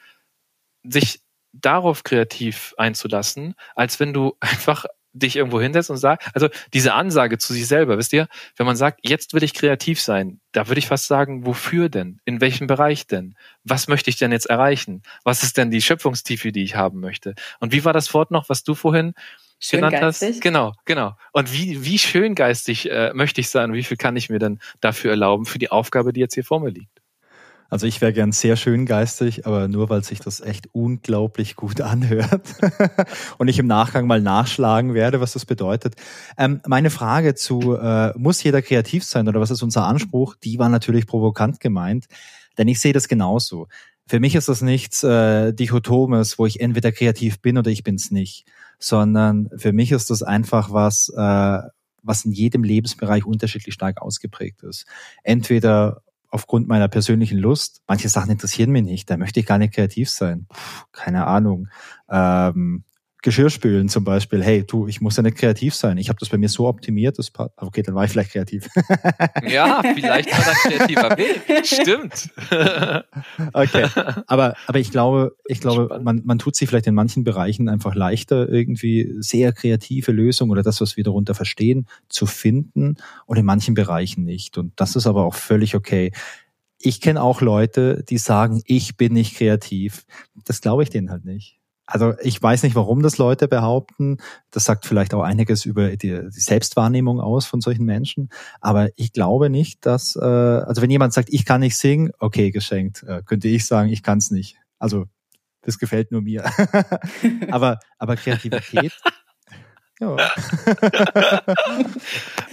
sich darauf kreativ einzulassen, als wenn du einfach dich irgendwo hinsetzt und sagst, also diese Ansage zu sich selber, wisst ihr, wenn man sagt, jetzt will ich kreativ sein, da würde ich fast sagen, wofür denn? In welchem Bereich denn? Was möchte ich denn jetzt erreichen? Was ist denn die Schöpfungstiefe, die ich haben möchte? Und wie war das Wort noch, was du vorhin genannt hast? Genau, genau. Und wie, wie schöngeistig äh, möchte ich sein? Wie viel kann ich mir denn dafür erlauben, für die Aufgabe, die jetzt hier vor mir liegt? Also ich wäre gern sehr schön geistig, aber nur weil sich das echt unglaublich gut anhört und ich im Nachgang mal nachschlagen werde, was das bedeutet. Ähm, meine Frage zu, äh, muss jeder kreativ sein oder was ist unser Anspruch, die war natürlich provokant gemeint, denn ich sehe das genauso. Für mich ist das nichts äh, Dichotomes, wo ich entweder kreativ bin oder ich bin's nicht, sondern für mich ist das einfach was, äh, was in jedem Lebensbereich unterschiedlich stark ausgeprägt ist. Entweder aufgrund meiner persönlichen Lust. Manche Sachen interessieren mich nicht, da möchte ich gar nicht kreativ sein. Puh, keine Ahnung. Ähm, Geschirrspülen zum Beispiel. Hey, du, ich muss ja nicht kreativ sein. Ich habe das bei mir so optimiert. Das okay, dann war ich vielleicht kreativ. ja, vielleicht war das kreativer Weg. Stimmt. okay, aber aber ich glaube, ich glaube, man man tut sich vielleicht in manchen Bereichen einfach leichter irgendwie sehr kreative Lösungen oder das, was wir darunter verstehen, zu finden und in manchen Bereichen nicht. Und das ist aber auch völlig okay. Ich kenne auch Leute, die sagen, ich bin nicht kreativ. Das glaube ich denen halt nicht. Also ich weiß nicht, warum das Leute behaupten. Das sagt vielleicht auch einiges über die, Selbstwahrnehmung aus von solchen Menschen. Aber ich glaube nicht, dass, äh, also wenn jemand sagt, ich kann nicht singen, okay, geschenkt, äh, könnte ich sagen, ich kann es nicht. Also das gefällt nur mir. aber, aber Kreativität ja.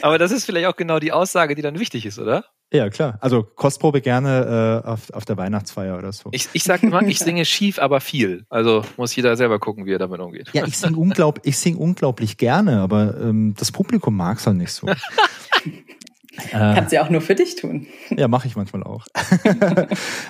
Aber das ist vielleicht auch genau die Aussage, die dann wichtig ist, oder? Ja, klar. Also Kostprobe gerne äh, auf, auf der Weihnachtsfeier oder so. Ich, ich sag immer, ich singe schief, aber viel. Also muss jeder selber gucken, wie er damit umgeht. Ja, ich singe unglaub, ich sing unglaublich gerne, aber ähm, das Publikum mag es halt nicht so. Äh, Kannst du ja auch nur für dich tun. Ja, mache ich manchmal auch.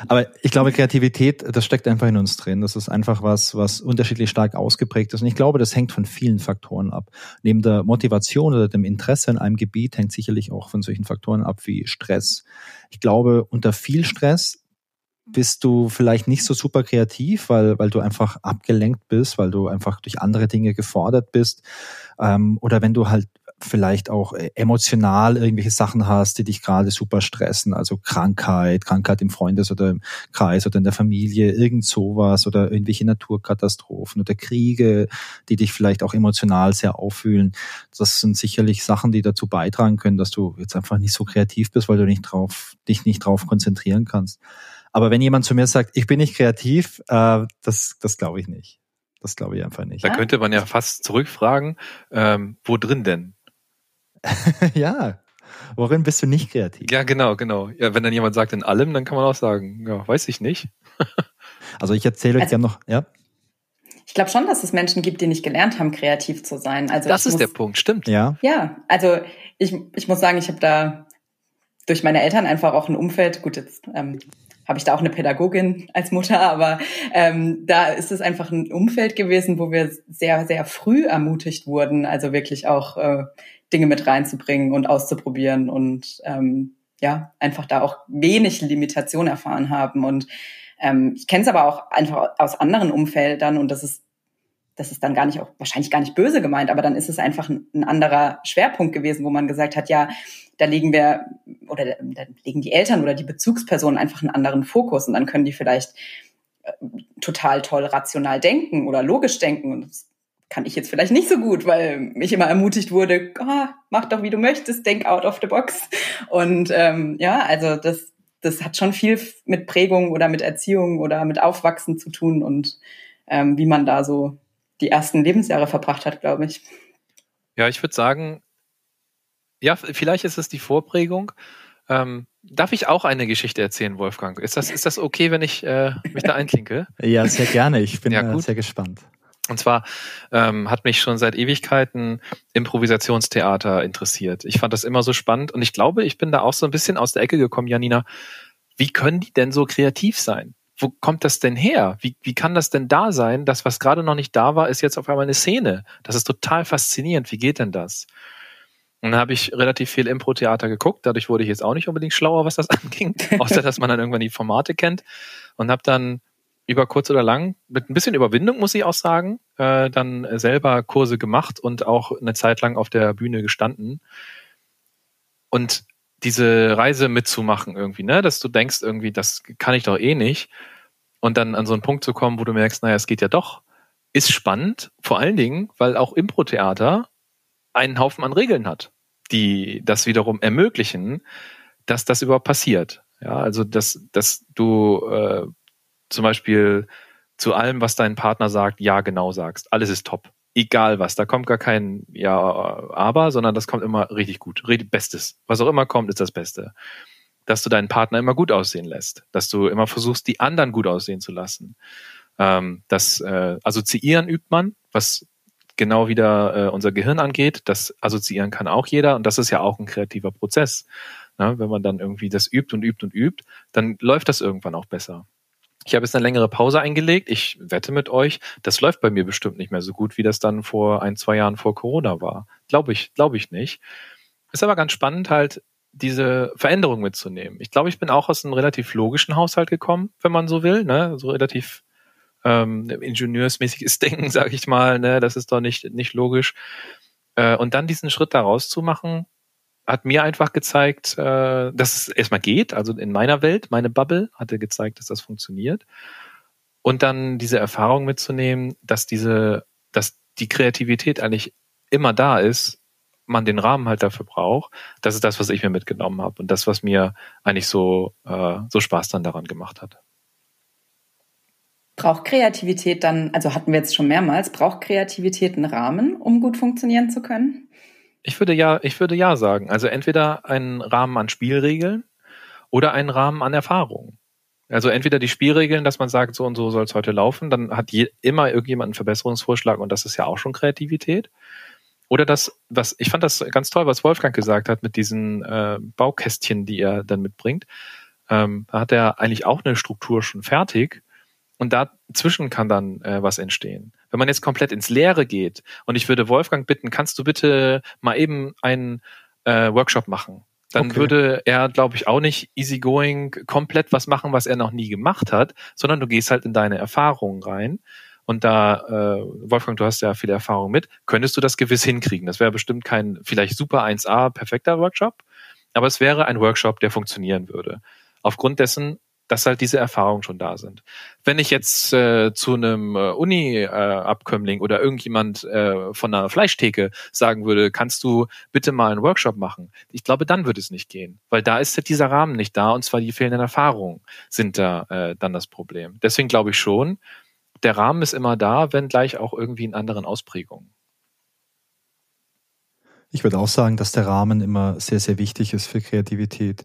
Aber ich glaube, Kreativität, das steckt einfach in uns drin. Das ist einfach was, was unterschiedlich stark ausgeprägt ist. Und ich glaube, das hängt von vielen Faktoren ab. Neben der Motivation oder dem Interesse in einem Gebiet hängt sicherlich auch von solchen Faktoren ab wie Stress. Ich glaube, unter viel Stress bist du vielleicht nicht so super kreativ, weil, weil du einfach abgelenkt bist, weil du einfach durch andere Dinge gefordert bist. Ähm, oder wenn du halt vielleicht auch äh, emotional irgendwelche Sachen hast, die dich gerade super stressen, also Krankheit, Krankheit im Freundes- oder im Kreis oder in der Familie, irgend sowas oder irgendwelche Naturkatastrophen oder Kriege, die dich vielleicht auch emotional sehr auffühlen. Das sind sicherlich Sachen, die dazu beitragen können, dass du jetzt einfach nicht so kreativ bist, weil du nicht drauf, dich nicht drauf konzentrieren kannst. Aber wenn jemand zu mir sagt, ich bin nicht kreativ, äh, das, das glaube ich nicht. Das glaube ich einfach nicht. Da könnte man ja fast zurückfragen, ähm, wo drin denn? ja. Worin bist du nicht kreativ? Ja, genau, genau. Ja, wenn dann jemand sagt in allem, dann kann man auch sagen, ja, weiß ich nicht. also ich erzähle euch also, gerne noch, ja. Ich glaube schon, dass es Menschen gibt, die nicht gelernt haben, kreativ zu sein. Also das ist muss, der Punkt, stimmt. Ja. Ja, also ich, ich muss sagen, ich habe da durch meine Eltern einfach auch ein Umfeld, gut, jetzt ähm, habe ich da auch eine Pädagogin als Mutter, aber ähm, da ist es einfach ein Umfeld gewesen, wo wir sehr, sehr früh ermutigt wurden, also wirklich auch äh, Dinge mit reinzubringen und auszuprobieren und ähm, ja, einfach da auch wenig Limitation erfahren haben. Und ähm, ich kenne es aber auch einfach aus anderen Umfeldern und das ist das ist dann gar nicht auch wahrscheinlich gar nicht böse gemeint, aber dann ist es einfach ein, ein anderer Schwerpunkt gewesen, wo man gesagt hat, ja, da legen wir oder da legen die Eltern oder die Bezugspersonen einfach einen anderen Fokus und dann können die vielleicht total toll rational denken oder logisch denken. Und das kann ich jetzt vielleicht nicht so gut, weil mich immer ermutigt wurde, oh, mach doch wie du möchtest, denk out of the box. Und ähm, ja, also das, das hat schon viel mit Prägung oder mit Erziehung oder mit Aufwachsen zu tun und ähm, wie man da so die ersten Lebensjahre verbracht hat, glaube ich. Ja, ich würde sagen, ja, vielleicht ist es die Vorprägung. Ähm, darf ich auch eine Geschichte erzählen, Wolfgang? Ist das, ist das okay, wenn ich äh, mich da einklinke? ja, sehr gerne. Ich bin ja, äh, sehr gespannt. Und zwar ähm, hat mich schon seit Ewigkeiten Improvisationstheater interessiert. Ich fand das immer so spannend und ich glaube, ich bin da auch so ein bisschen aus der Ecke gekommen, Janina. Wie können die denn so kreativ sein? Wo kommt das denn her? Wie, wie kann das denn da sein? Das, was gerade noch nicht da war, ist jetzt auf einmal eine Szene. Das ist total faszinierend. Wie geht denn das? Und dann habe ich relativ viel Impro-Theater geguckt. Dadurch wurde ich jetzt auch nicht unbedingt schlauer, was das anging, außer dass man dann irgendwann die Formate kennt. Und habe dann über kurz oder lang, mit ein bisschen Überwindung, muss ich auch sagen, äh, dann selber Kurse gemacht und auch eine Zeit lang auf der Bühne gestanden. Und diese Reise mitzumachen irgendwie, ne, dass du denkst irgendwie, das kann ich doch eh nicht. Und dann an so einen Punkt zu kommen, wo du merkst, naja, es geht ja doch, ist spannend, vor allen Dingen, weil auch Impro-Theater einen Haufen an Regeln hat, die das wiederum ermöglichen, dass das überhaupt passiert. Ja, also dass, dass du äh, zum Beispiel zu allem, was dein Partner sagt, ja genau sagst. Alles ist top. Egal was. Da kommt gar kein Ja, aber, sondern das kommt immer richtig gut. Bestes. Was auch immer kommt, ist das Beste. Dass du deinen Partner immer gut aussehen lässt. Dass du immer versuchst, die anderen gut aussehen zu lassen. Ähm, das äh, Assoziieren übt man, was genau wieder äh, unser Gehirn angeht. Das assoziieren kann auch jeder und das ist ja auch ein kreativer Prozess. Ne? Wenn man dann irgendwie das übt und übt und übt, dann läuft das irgendwann auch besser. Ich habe jetzt eine längere Pause eingelegt. Ich wette mit euch, das läuft bei mir bestimmt nicht mehr so gut, wie das dann vor ein, zwei Jahren vor Corona war. Glaube ich, glaube ich nicht. Ist aber ganz spannend, halt diese Veränderung mitzunehmen. Ich glaube, ich bin auch aus einem relativ logischen Haushalt gekommen, wenn man so will, ne? So relativ ähm, ingenieursmäßiges Denken, sage ich mal, ne? Das ist doch nicht nicht logisch. Äh, und dann diesen Schritt daraus zu machen, hat mir einfach gezeigt, äh, dass es erstmal geht. Also in meiner Welt, meine Bubble hatte gezeigt, dass das funktioniert. Und dann diese Erfahrung mitzunehmen, dass diese, dass die Kreativität eigentlich immer da ist, man den Rahmen halt dafür braucht. Das ist das, was ich mir mitgenommen habe und das, was mir eigentlich so, äh, so Spaß dann daran gemacht hat. Braucht Kreativität dann, also hatten wir jetzt schon mehrmals, braucht Kreativität einen Rahmen, um gut funktionieren zu können? Ich würde ja, ich würde ja sagen. Also entweder einen Rahmen an Spielregeln oder einen Rahmen an Erfahrungen. Also entweder die Spielregeln, dass man sagt, so und so soll es heute laufen, dann hat je, immer irgendjemand einen Verbesserungsvorschlag und das ist ja auch schon Kreativität. Oder das, was ich fand das ganz toll, was Wolfgang gesagt hat mit diesen äh, Baukästchen, die er dann mitbringt. Ähm, da hat er eigentlich auch eine Struktur schon fertig und dazwischen kann dann äh, was entstehen. Wenn man jetzt komplett ins Leere geht und ich würde Wolfgang bitten, kannst du bitte mal eben einen äh, Workshop machen? Dann okay. würde er, glaube ich, auch nicht easygoing komplett was machen, was er noch nie gemacht hat, sondern du gehst halt in deine Erfahrungen rein. Und da, äh, Wolfgang, du hast ja viel Erfahrung mit, könntest du das gewiss hinkriegen. Das wäre bestimmt kein vielleicht super 1A perfekter Workshop, aber es wäre ein Workshop, der funktionieren würde. Aufgrund dessen dass halt diese Erfahrungen schon da sind. Wenn ich jetzt äh, zu einem äh, Uni-Abkömmling äh, oder irgendjemand äh, von einer Fleischtheke sagen würde, kannst du bitte mal einen Workshop machen? Ich glaube, dann würde es nicht gehen, weil da ist halt dieser Rahmen nicht da und zwar die fehlenden Erfahrungen sind da äh, dann das Problem. Deswegen glaube ich schon, der Rahmen ist immer da, wenn gleich auch irgendwie in anderen Ausprägungen. Ich würde auch sagen, dass der Rahmen immer sehr, sehr wichtig ist für Kreativität.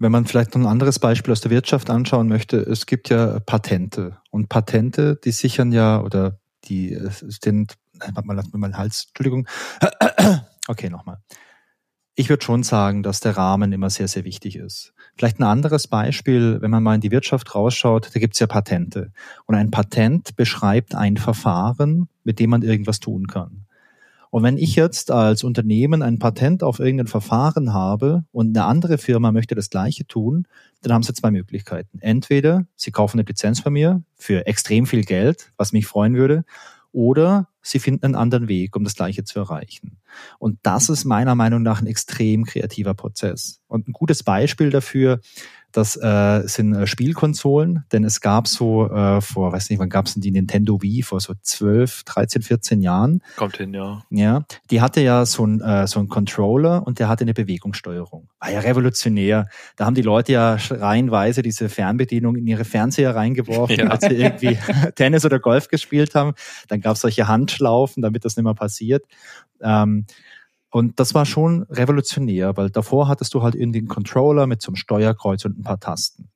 Wenn man vielleicht noch ein anderes Beispiel aus der Wirtschaft anschauen möchte, es gibt ja Patente. Und Patente, die sichern ja, oder die sind, warte mal, lass mir mal den Hals, Entschuldigung. Okay, nochmal. Ich würde schon sagen, dass der Rahmen immer sehr, sehr wichtig ist. Vielleicht ein anderes Beispiel, wenn man mal in die Wirtschaft rausschaut, da gibt es ja Patente. Und ein Patent beschreibt ein Verfahren, mit dem man irgendwas tun kann. Und wenn ich jetzt als Unternehmen ein Patent auf irgendein Verfahren habe und eine andere Firma möchte das gleiche tun, dann haben sie zwei Möglichkeiten. Entweder sie kaufen eine Lizenz von mir für extrem viel Geld, was mich freuen würde, oder sie finden einen anderen Weg, um das Gleiche zu erreichen. Und das ist meiner Meinung nach ein extrem kreativer Prozess. Und ein gutes Beispiel dafür, Das äh, sind äh, Spielkonsolen, denn es gab so äh, vor, weiß nicht, wann gab es denn die Nintendo Wii vor so 12, 13, 14 Jahren. Kommt hin, ja. Ja, die hatte ja so ein äh, so ein Controller und der hatte eine Bewegungssteuerung. War ja revolutionär. Da haben die Leute ja reihenweise diese Fernbedienung in ihre Fernseher reingeworfen, ja. als sie irgendwie Tennis oder Golf gespielt haben. Dann gab es solche Handschlaufen, damit das nicht mehr passiert. Ähm, und das war schon revolutionär, weil davor hattest du halt irgendwie einen Controller mit einem Steuerkreuz und ein paar Tasten.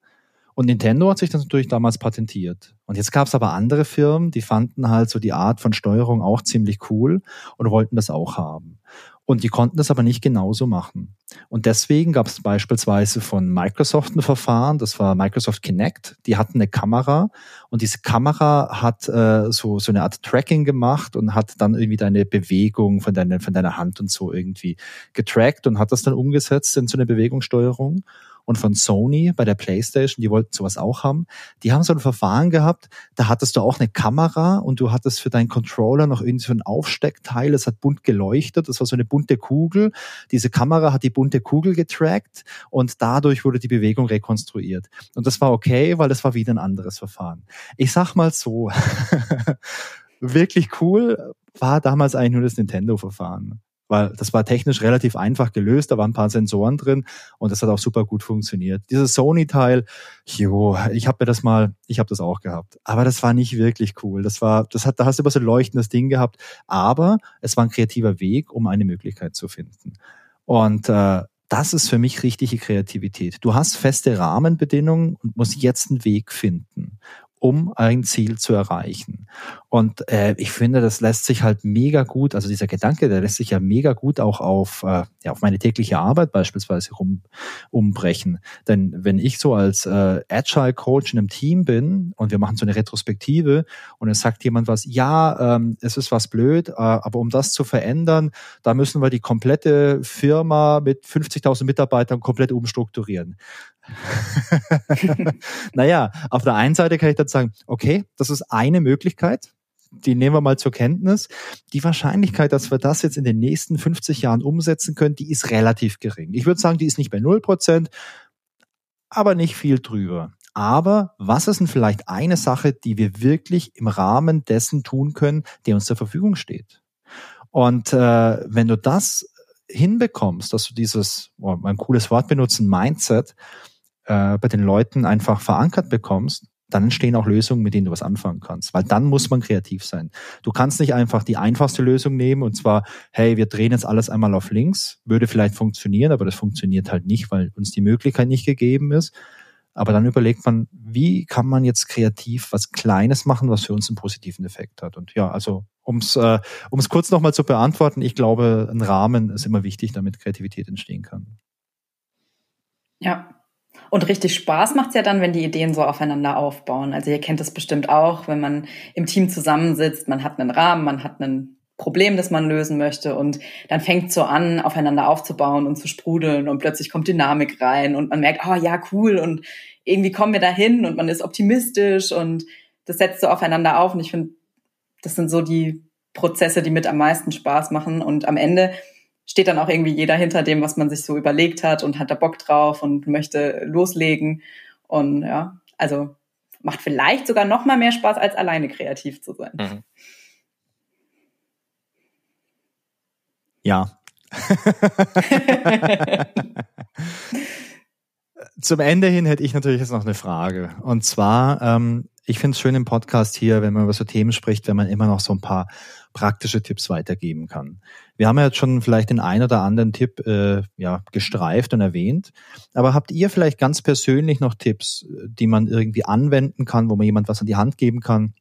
Und Nintendo hat sich das natürlich damals patentiert. Und jetzt gab es aber andere Firmen, die fanden halt so die Art von Steuerung auch ziemlich cool und wollten das auch haben. Und die konnten das aber nicht genauso machen. Und deswegen gab es beispielsweise von Microsoft ein Verfahren, das war Microsoft Kinect. Die hatten eine Kamera und diese Kamera hat äh, so, so eine Art Tracking gemacht und hat dann irgendwie deine Bewegung von, deiner von deiner Hand und so irgendwie getrackt und hat das dann umgesetzt in so eine Bewegungssteuerung und von Sony bei der PlayStation, die wollten sowas auch haben. Die haben so ein Verfahren gehabt, da hattest du auch eine Kamera und du hattest für deinen Controller noch irgendwie so ein Aufsteckteil, das hat bunt geleuchtet, das war so eine bunte Kugel. Diese Kamera hat die bunte Kugel getrackt und dadurch wurde die Bewegung rekonstruiert. Und das war okay, weil das war wieder ein anderes Verfahren. Ich sag mal so, wirklich cool war damals eigentlich nur das Nintendo-Verfahren weil das war technisch relativ einfach gelöst, da waren ein paar Sensoren drin und das hat auch super gut funktioniert. Dieses Sony-Teil, jo, ich habe mir das mal, ich habe das auch gehabt, aber das war nicht wirklich cool. Das war, das hat, da hast du immer so ein leuchtendes Ding gehabt, aber es war ein kreativer Weg, um eine Möglichkeit zu finden. Und äh, das ist für mich richtige Kreativität. Du hast feste Rahmenbedingungen und musst jetzt einen Weg finden um ein Ziel zu erreichen. Und äh, ich finde, das lässt sich halt mega gut, also dieser Gedanke, der lässt sich ja mega gut auch auf, äh, ja, auf meine tägliche Arbeit beispielsweise rum, umbrechen. Denn wenn ich so als äh, Agile Coach in einem Team bin und wir machen so eine Retrospektive und es sagt jemand was, ja, ähm, es ist was blöd, äh, aber um das zu verändern, da müssen wir die komplette Firma mit 50.000 Mitarbeitern komplett umstrukturieren. naja, auf der einen Seite kann ich dann sagen, okay, das ist eine Möglichkeit, die nehmen wir mal zur Kenntnis. Die Wahrscheinlichkeit, dass wir das jetzt in den nächsten 50 Jahren umsetzen können, die ist relativ gering. Ich würde sagen, die ist nicht bei 0 Prozent, aber nicht viel drüber. Aber was ist denn vielleicht eine Sache, die wir wirklich im Rahmen dessen tun können, der uns zur Verfügung steht? Und äh, wenn du das hinbekommst, dass du dieses, oh, ein cooles Wort benutzen, Mindset, äh, bei den Leuten einfach verankert bekommst, dann entstehen auch Lösungen, mit denen du was anfangen kannst. Weil dann muss man kreativ sein. Du kannst nicht einfach die einfachste Lösung nehmen und zwar, hey, wir drehen jetzt alles einmal auf links. Würde vielleicht funktionieren, aber das funktioniert halt nicht, weil uns die Möglichkeit nicht gegeben ist. Aber dann überlegt man, wie kann man jetzt kreativ was Kleines machen, was für uns einen positiven Effekt hat. Und ja, also um es äh, um's kurz nochmal zu beantworten, ich glaube, ein Rahmen ist immer wichtig, damit Kreativität entstehen kann. Ja, und richtig Spaß macht's ja dann, wenn die Ideen so aufeinander aufbauen. Also ihr kennt es bestimmt auch, wenn man im Team zusammensitzt, man hat einen Rahmen, man hat ein Problem, das man lösen möchte und dann fängt so an, aufeinander aufzubauen und zu sprudeln und plötzlich kommt Dynamik rein und man merkt, oh ja, cool und irgendwie kommen wir dahin und man ist optimistisch und das setzt so aufeinander auf und ich finde, das sind so die Prozesse, die mit am meisten Spaß machen und am Ende steht dann auch irgendwie jeder hinter dem, was man sich so überlegt hat und hat da Bock drauf und möchte loslegen. Und ja, also macht vielleicht sogar noch mal mehr Spaß, als alleine kreativ zu sein. Mhm. Ja. Zum Ende hin hätte ich natürlich jetzt noch eine Frage. Und zwar, ähm, ich finde es schön im Podcast hier, wenn man über so Themen spricht, wenn man immer noch so ein paar praktische Tipps weitergeben kann. Wir haben ja jetzt schon vielleicht den ein oder anderen Tipp äh, ja, gestreift und erwähnt, aber habt ihr vielleicht ganz persönlich noch Tipps, die man irgendwie anwenden kann, wo man jemand was an die Hand geben kann,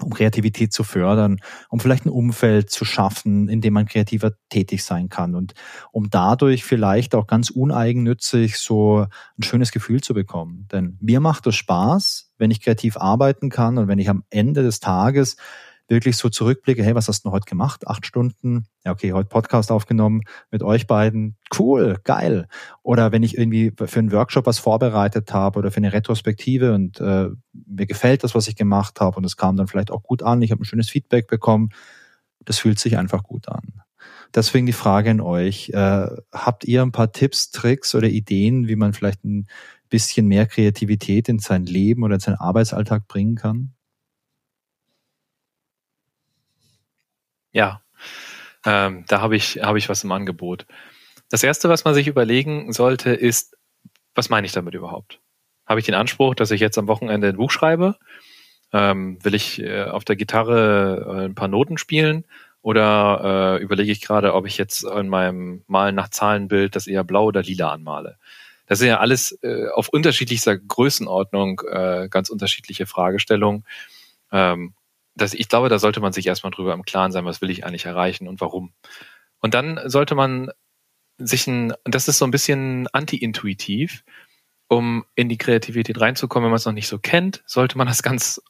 um Kreativität zu fördern, um vielleicht ein Umfeld zu schaffen, in dem man kreativer tätig sein kann und um dadurch vielleicht auch ganz uneigennützig so ein schönes Gefühl zu bekommen. Denn mir macht es Spaß, wenn ich kreativ arbeiten kann und wenn ich am Ende des Tages wirklich so zurückblicke, hey, was hast du heute gemacht? Acht Stunden, ja, okay, heute Podcast aufgenommen mit euch beiden. Cool, geil. Oder wenn ich irgendwie für einen Workshop was vorbereitet habe oder für eine Retrospektive und äh, mir gefällt das, was ich gemacht habe und es kam dann vielleicht auch gut an, ich habe ein schönes Feedback bekommen, das fühlt sich einfach gut an. Deswegen die Frage an euch. Äh, habt ihr ein paar Tipps, Tricks oder Ideen, wie man vielleicht ein bisschen mehr Kreativität in sein Leben oder in seinen Arbeitsalltag bringen kann? Ja, ähm, da habe ich, hab ich was im Angebot. Das Erste, was man sich überlegen sollte, ist, was meine ich damit überhaupt? Habe ich den Anspruch, dass ich jetzt am Wochenende ein Buch schreibe? Ähm, will ich äh, auf der Gitarre äh, ein paar Noten spielen? Oder äh, überlege ich gerade, ob ich jetzt in meinem Malen nach Zahlenbild das eher blau oder lila anmale? Das sind ja alles äh, auf unterschiedlichster Größenordnung äh, ganz unterschiedliche Fragestellungen. Ähm, das, ich glaube, da sollte man sich erstmal drüber im Klaren sein, was will ich eigentlich erreichen und warum. Und dann sollte man sich ein, das ist so ein bisschen anti-intuitiv, um in die Kreativität reinzukommen, wenn man es noch nicht so kennt, sollte man das ganz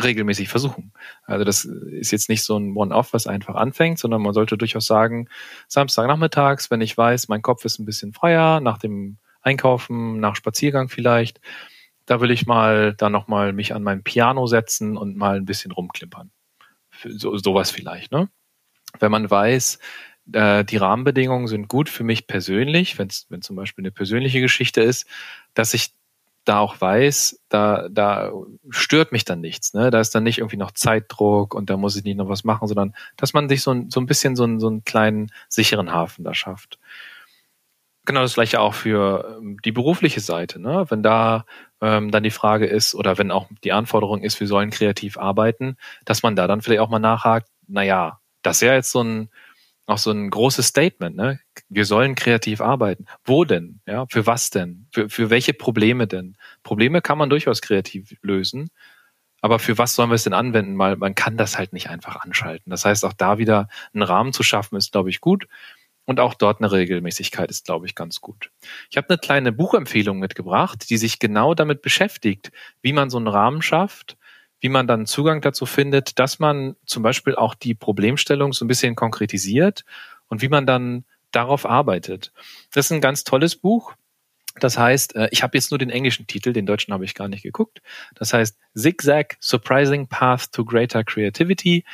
regelmäßig versuchen. Also das ist jetzt nicht so ein One-Off, was einfach anfängt, sondern man sollte durchaus sagen, Samstagnachmittags, wenn ich weiß, mein Kopf ist ein bisschen freier, nach dem Einkaufen, nach Spaziergang vielleicht, da will ich mal dann nochmal mich an mein Piano setzen und mal ein bisschen rumklimpern. So, sowas vielleicht, ne? Wenn man weiß, äh, die Rahmenbedingungen sind gut für mich persönlich, wenn es wenn zum Beispiel eine persönliche Geschichte ist, dass ich da auch weiß, da, da stört mich dann nichts. Ne? Da ist dann nicht irgendwie noch Zeitdruck und da muss ich nicht noch was machen, sondern dass man sich so ein, so ein bisschen so, ein, so einen kleinen sicheren Hafen da schafft. Genau das gleiche auch für ähm, die berufliche Seite. Ne? Wenn da ähm, dann die Frage ist oder wenn auch die Anforderung ist, wir sollen kreativ arbeiten, dass man da dann vielleicht auch mal nachhakt, na ja, das ist ja jetzt so ein, auch so ein großes Statement, ne? Wir sollen kreativ arbeiten. Wo denn? Ja, für was denn? Für, für welche Probleme denn? Probleme kann man durchaus kreativ lösen. Aber für was sollen wir es denn anwenden? Weil man kann das halt nicht einfach anschalten. Das heißt, auch da wieder einen Rahmen zu schaffen, ist, glaube ich, gut. Und auch dort eine Regelmäßigkeit ist, glaube ich, ganz gut. Ich habe eine kleine Buchempfehlung mitgebracht, die sich genau damit beschäftigt, wie man so einen Rahmen schafft, wie man dann Zugang dazu findet, dass man zum Beispiel auch die Problemstellung so ein bisschen konkretisiert und wie man dann darauf arbeitet. Das ist ein ganz tolles Buch. Das heißt, äh, ich habe jetzt nur den englischen Titel, den deutschen habe ich gar nicht geguckt. Das heißt Zigzag Surprising Path to Greater Creativity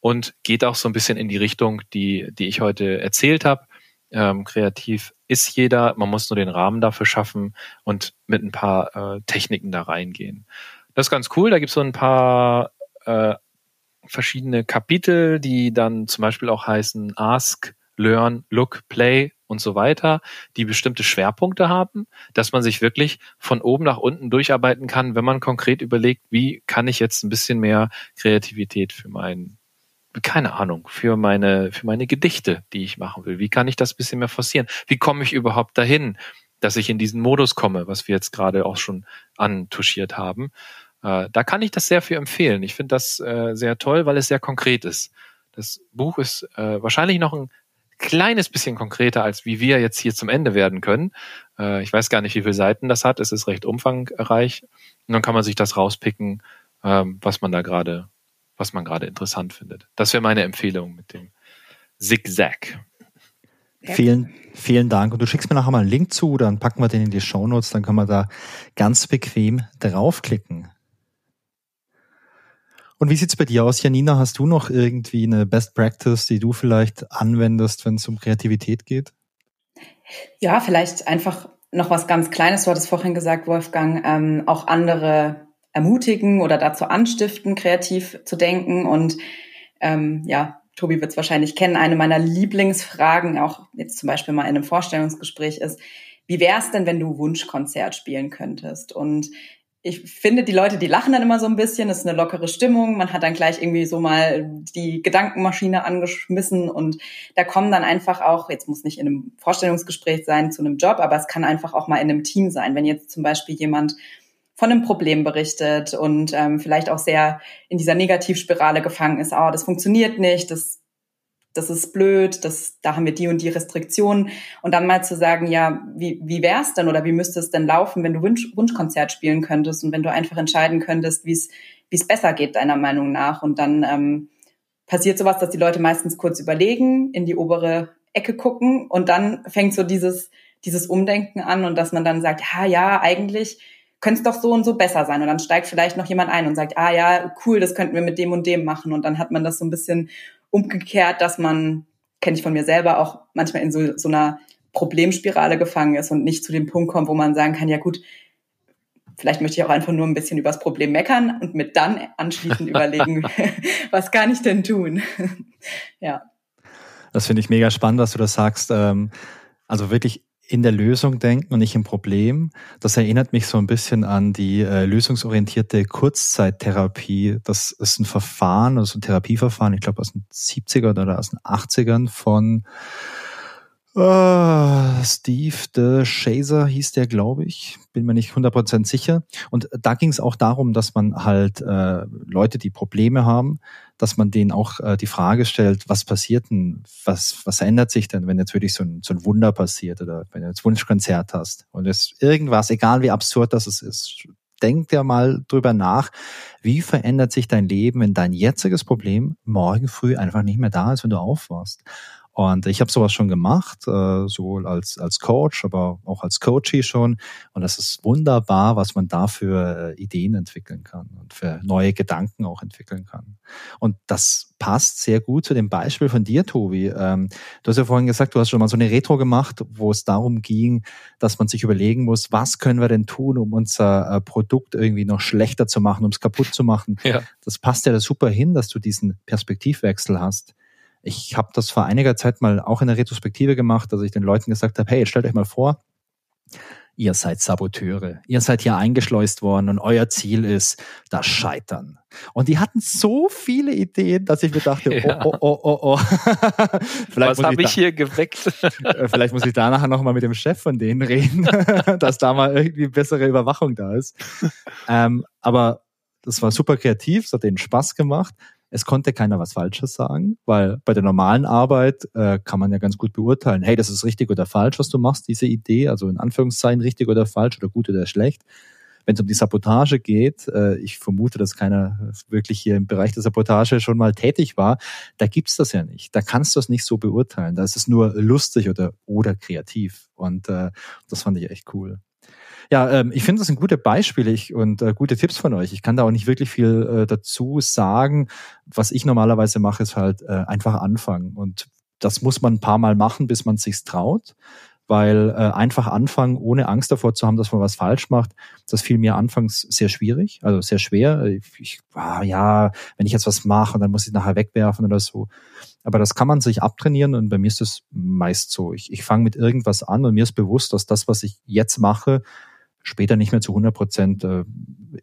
und geht auch so ein bisschen in die Richtung, die, die ich heute erzählt habe. Ähm, kreativ ist jeder, man muss nur den Rahmen dafür schaffen und mit ein paar äh, Techniken da reingehen. Das ist ganz cool, da gibt es so ein paar äh, verschiedene Kapitel, die dann zum Beispiel auch heißen Ask, Learn, Look, Play und so weiter, die bestimmte Schwerpunkte haben, dass man sich wirklich von oben nach unten durcharbeiten kann, wenn man konkret überlegt, wie kann ich jetzt ein bisschen mehr Kreativität für meinen keine Ahnung, für meine, für meine Gedichte, die ich machen will. Wie kann ich das bisschen mehr forcieren? Wie komme ich überhaupt dahin, dass ich in diesen Modus komme, was wir jetzt gerade auch schon antuschiert haben? Äh, da kann ich das sehr viel empfehlen. Ich finde das äh, sehr toll, weil es sehr konkret ist. Das Buch ist äh, wahrscheinlich noch ein kleines bisschen konkreter, als wie wir jetzt hier zum Ende werden können. Äh, ich weiß gar nicht, wie viele Seiten das hat. Es ist recht umfangreich. Und dann kann man sich das rauspicken, ähm, was man da gerade was man gerade interessant findet. Das wäre meine Empfehlung mit dem Zigzag. Vielen, vielen Dank. Und du schickst mir nachher mal einen Link zu, dann packen wir den in die Show Notes, dann kann man da ganz bequem draufklicken. Und wie sieht's bei dir aus, Janina? Hast du noch irgendwie eine Best Practice, die du vielleicht anwendest, wenn es um Kreativität geht? Ja, vielleicht einfach noch was ganz Kleines. Du hattest vorhin gesagt, Wolfgang, ähm, auch andere ermutigen oder dazu anstiften, kreativ zu denken. Und ähm, ja, Tobi wird es wahrscheinlich kennen, eine meiner Lieblingsfragen, auch jetzt zum Beispiel mal in einem Vorstellungsgespräch ist, wie wäre es denn, wenn du Wunschkonzert spielen könntest? Und ich finde, die Leute, die lachen dann immer so ein bisschen, es ist eine lockere Stimmung, man hat dann gleich irgendwie so mal die Gedankenmaschine angeschmissen und da kommen dann einfach auch, jetzt muss nicht in einem Vorstellungsgespräch sein zu einem Job, aber es kann einfach auch mal in einem Team sein. Wenn jetzt zum Beispiel jemand von einem Problem berichtet und ähm, vielleicht auch sehr in dieser Negativspirale gefangen ist, oh, das funktioniert nicht, das, das ist blöd, das, da haben wir die und die Restriktionen. Und dann mal zu sagen, ja, wie, wie wär's denn oder wie müsste es denn laufen, wenn du Wunsch, Wunschkonzert spielen könntest und wenn du einfach entscheiden könntest, wie es wie es besser geht, deiner Meinung nach. Und dann ähm, passiert sowas, dass die Leute meistens kurz überlegen, in die obere Ecke gucken und dann fängt so dieses, dieses Umdenken an und dass man dann sagt, ja, ja, eigentlich könnte es doch so und so besser sein. Und dann steigt vielleicht noch jemand ein und sagt, ah ja, cool, das könnten wir mit dem und dem machen. Und dann hat man das so ein bisschen umgekehrt, dass man kenne ich von mir selber auch manchmal in so, so einer Problemspirale gefangen ist und nicht zu dem Punkt kommt, wo man sagen kann, ja gut, vielleicht möchte ich auch einfach nur ein bisschen über das Problem meckern und mir dann anschließend überlegen, was kann ich denn tun? ja. Das finde ich mega spannend, dass du das sagst. Ähm, also wirklich in der Lösung denken und nicht im Problem. Das erinnert mich so ein bisschen an die äh, lösungsorientierte Kurzzeittherapie. Das ist ein Verfahren, also ein Therapieverfahren, ich glaube aus den 70ern oder aus den 80ern von Uh, Steve de Chaser hieß der, glaube ich. Bin mir nicht 100% sicher. Und da ging es auch darum, dass man halt äh, Leute, die Probleme haben, dass man denen auch äh, die Frage stellt, was passiert denn, was, was ändert sich denn, wenn jetzt wirklich so ein, so ein Wunder passiert oder wenn du jetzt Wunschkonzert hast und es irgendwas, egal wie absurd das ist, denk dir mal drüber nach, wie verändert sich dein Leben, wenn dein jetziges Problem morgen früh einfach nicht mehr da ist, wenn du aufwachst. Und ich habe sowas schon gemacht, äh, sowohl als, als Coach, aber auch als Coachie schon. Und das ist wunderbar, was man da für äh, Ideen entwickeln kann und für neue Gedanken auch entwickeln kann. Und das passt sehr gut zu dem Beispiel von dir, Tobi. Ähm, du hast ja vorhin gesagt, du hast schon mal so eine Retro gemacht, wo es darum ging, dass man sich überlegen muss, was können wir denn tun, um unser äh, Produkt irgendwie noch schlechter zu machen, um es kaputt zu machen. Ja. Das passt ja da super hin, dass du diesen Perspektivwechsel hast. Ich habe das vor einiger Zeit mal auch in der Retrospektive gemacht, dass ich den Leuten gesagt habe, hey, stellt euch mal vor, ihr seid Saboteure, ihr seid hier eingeschleust worden und euer Ziel ist das Scheitern. Und die hatten so viele Ideen, dass ich mir dachte, ja. oh, oh, oh, oh, oh. Was habe ich, ich hier geweckt? Äh, vielleicht muss ich da nachher nochmal mit dem Chef von denen reden, dass da mal irgendwie bessere Überwachung da ist. Ähm, aber das war super kreativ, es hat denen Spaß gemacht. Es konnte keiner was Falsches sagen, weil bei der normalen Arbeit äh, kann man ja ganz gut beurteilen, hey, das ist richtig oder falsch, was du machst, diese Idee, also in Anführungszeichen richtig oder falsch oder gut oder schlecht. Wenn es um die Sabotage geht, äh, ich vermute, dass keiner wirklich hier im Bereich der Sabotage schon mal tätig war, da gibt's das ja nicht. Da kannst du es nicht so beurteilen. Da ist es nur lustig oder, oder kreativ. Und äh, das fand ich echt cool. Ja, ähm, ich finde, das sind gute Beispiele ich, und äh, gute Tipps von euch. Ich kann da auch nicht wirklich viel äh, dazu sagen. Was ich normalerweise mache, ist halt äh, einfach anfangen. Und das muss man ein paar Mal machen, bis man sich's traut. Weil äh, einfach anfangen, ohne Angst davor zu haben, dass man was falsch macht, das fiel mir anfangs sehr schwierig, also sehr schwer. Ich, ah, ja, wenn ich jetzt was mache, dann muss ich nachher wegwerfen oder so. Aber das kann man sich abtrainieren und bei mir ist es meist so. Ich, ich fange mit irgendwas an und mir ist bewusst, dass das, was ich jetzt mache, später nicht mehr zu 100 Prozent äh,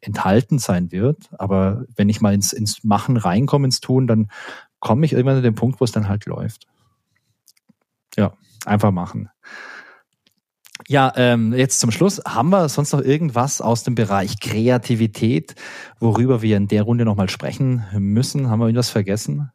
enthalten sein wird. Aber wenn ich mal ins, ins Machen reinkomme, ins Tun, dann komme ich irgendwann an den Punkt, wo es dann halt läuft. Ja, einfach machen. Ja, ähm, jetzt zum Schluss. Haben wir sonst noch irgendwas aus dem Bereich Kreativität, worüber wir in der Runde nochmal sprechen müssen? Haben wir irgendwas vergessen?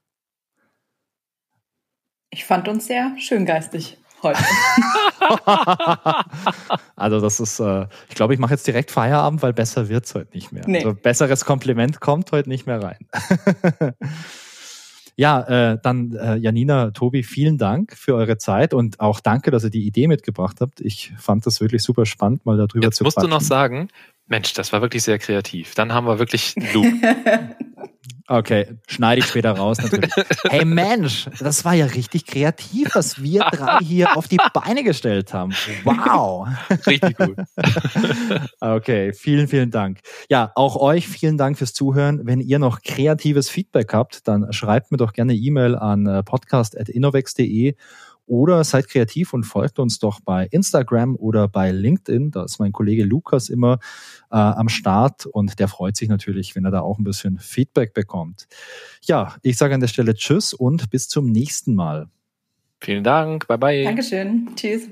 Ich fand uns sehr schöngeistig heute. also das ist, äh, ich glaube, ich mache jetzt direkt Feierabend, weil besser wird's heute nicht mehr. Nee. Also besseres Kompliment kommt heute nicht mehr rein. ja, äh, dann äh, Janina, Tobi, vielen Dank für eure Zeit und auch danke, dass ihr die Idee mitgebracht habt. Ich fand das wirklich super spannend, mal darüber jetzt zu musst quatschen. du noch sagen, Mensch, das war wirklich sehr kreativ. Dann haben wir wirklich Loop. Okay, schneide ich später raus natürlich. Hey Mensch, das war ja richtig kreativ, was wir drei hier auf die Beine gestellt haben. Wow. Richtig gut. Okay, vielen, vielen Dank. Ja, auch euch vielen Dank fürs Zuhören. Wenn ihr noch kreatives Feedback habt, dann schreibt mir doch gerne E-Mail an äh, podcast.innovex.de oder seid kreativ und folgt uns doch bei Instagram oder bei LinkedIn. Da ist mein Kollege Lukas immer äh, am Start und der freut sich natürlich, wenn er da auch ein bisschen Feedback bekommt. Ja, ich sage an der Stelle Tschüss und bis zum nächsten Mal. Vielen Dank. Bye bye. Dankeschön. Tschüss.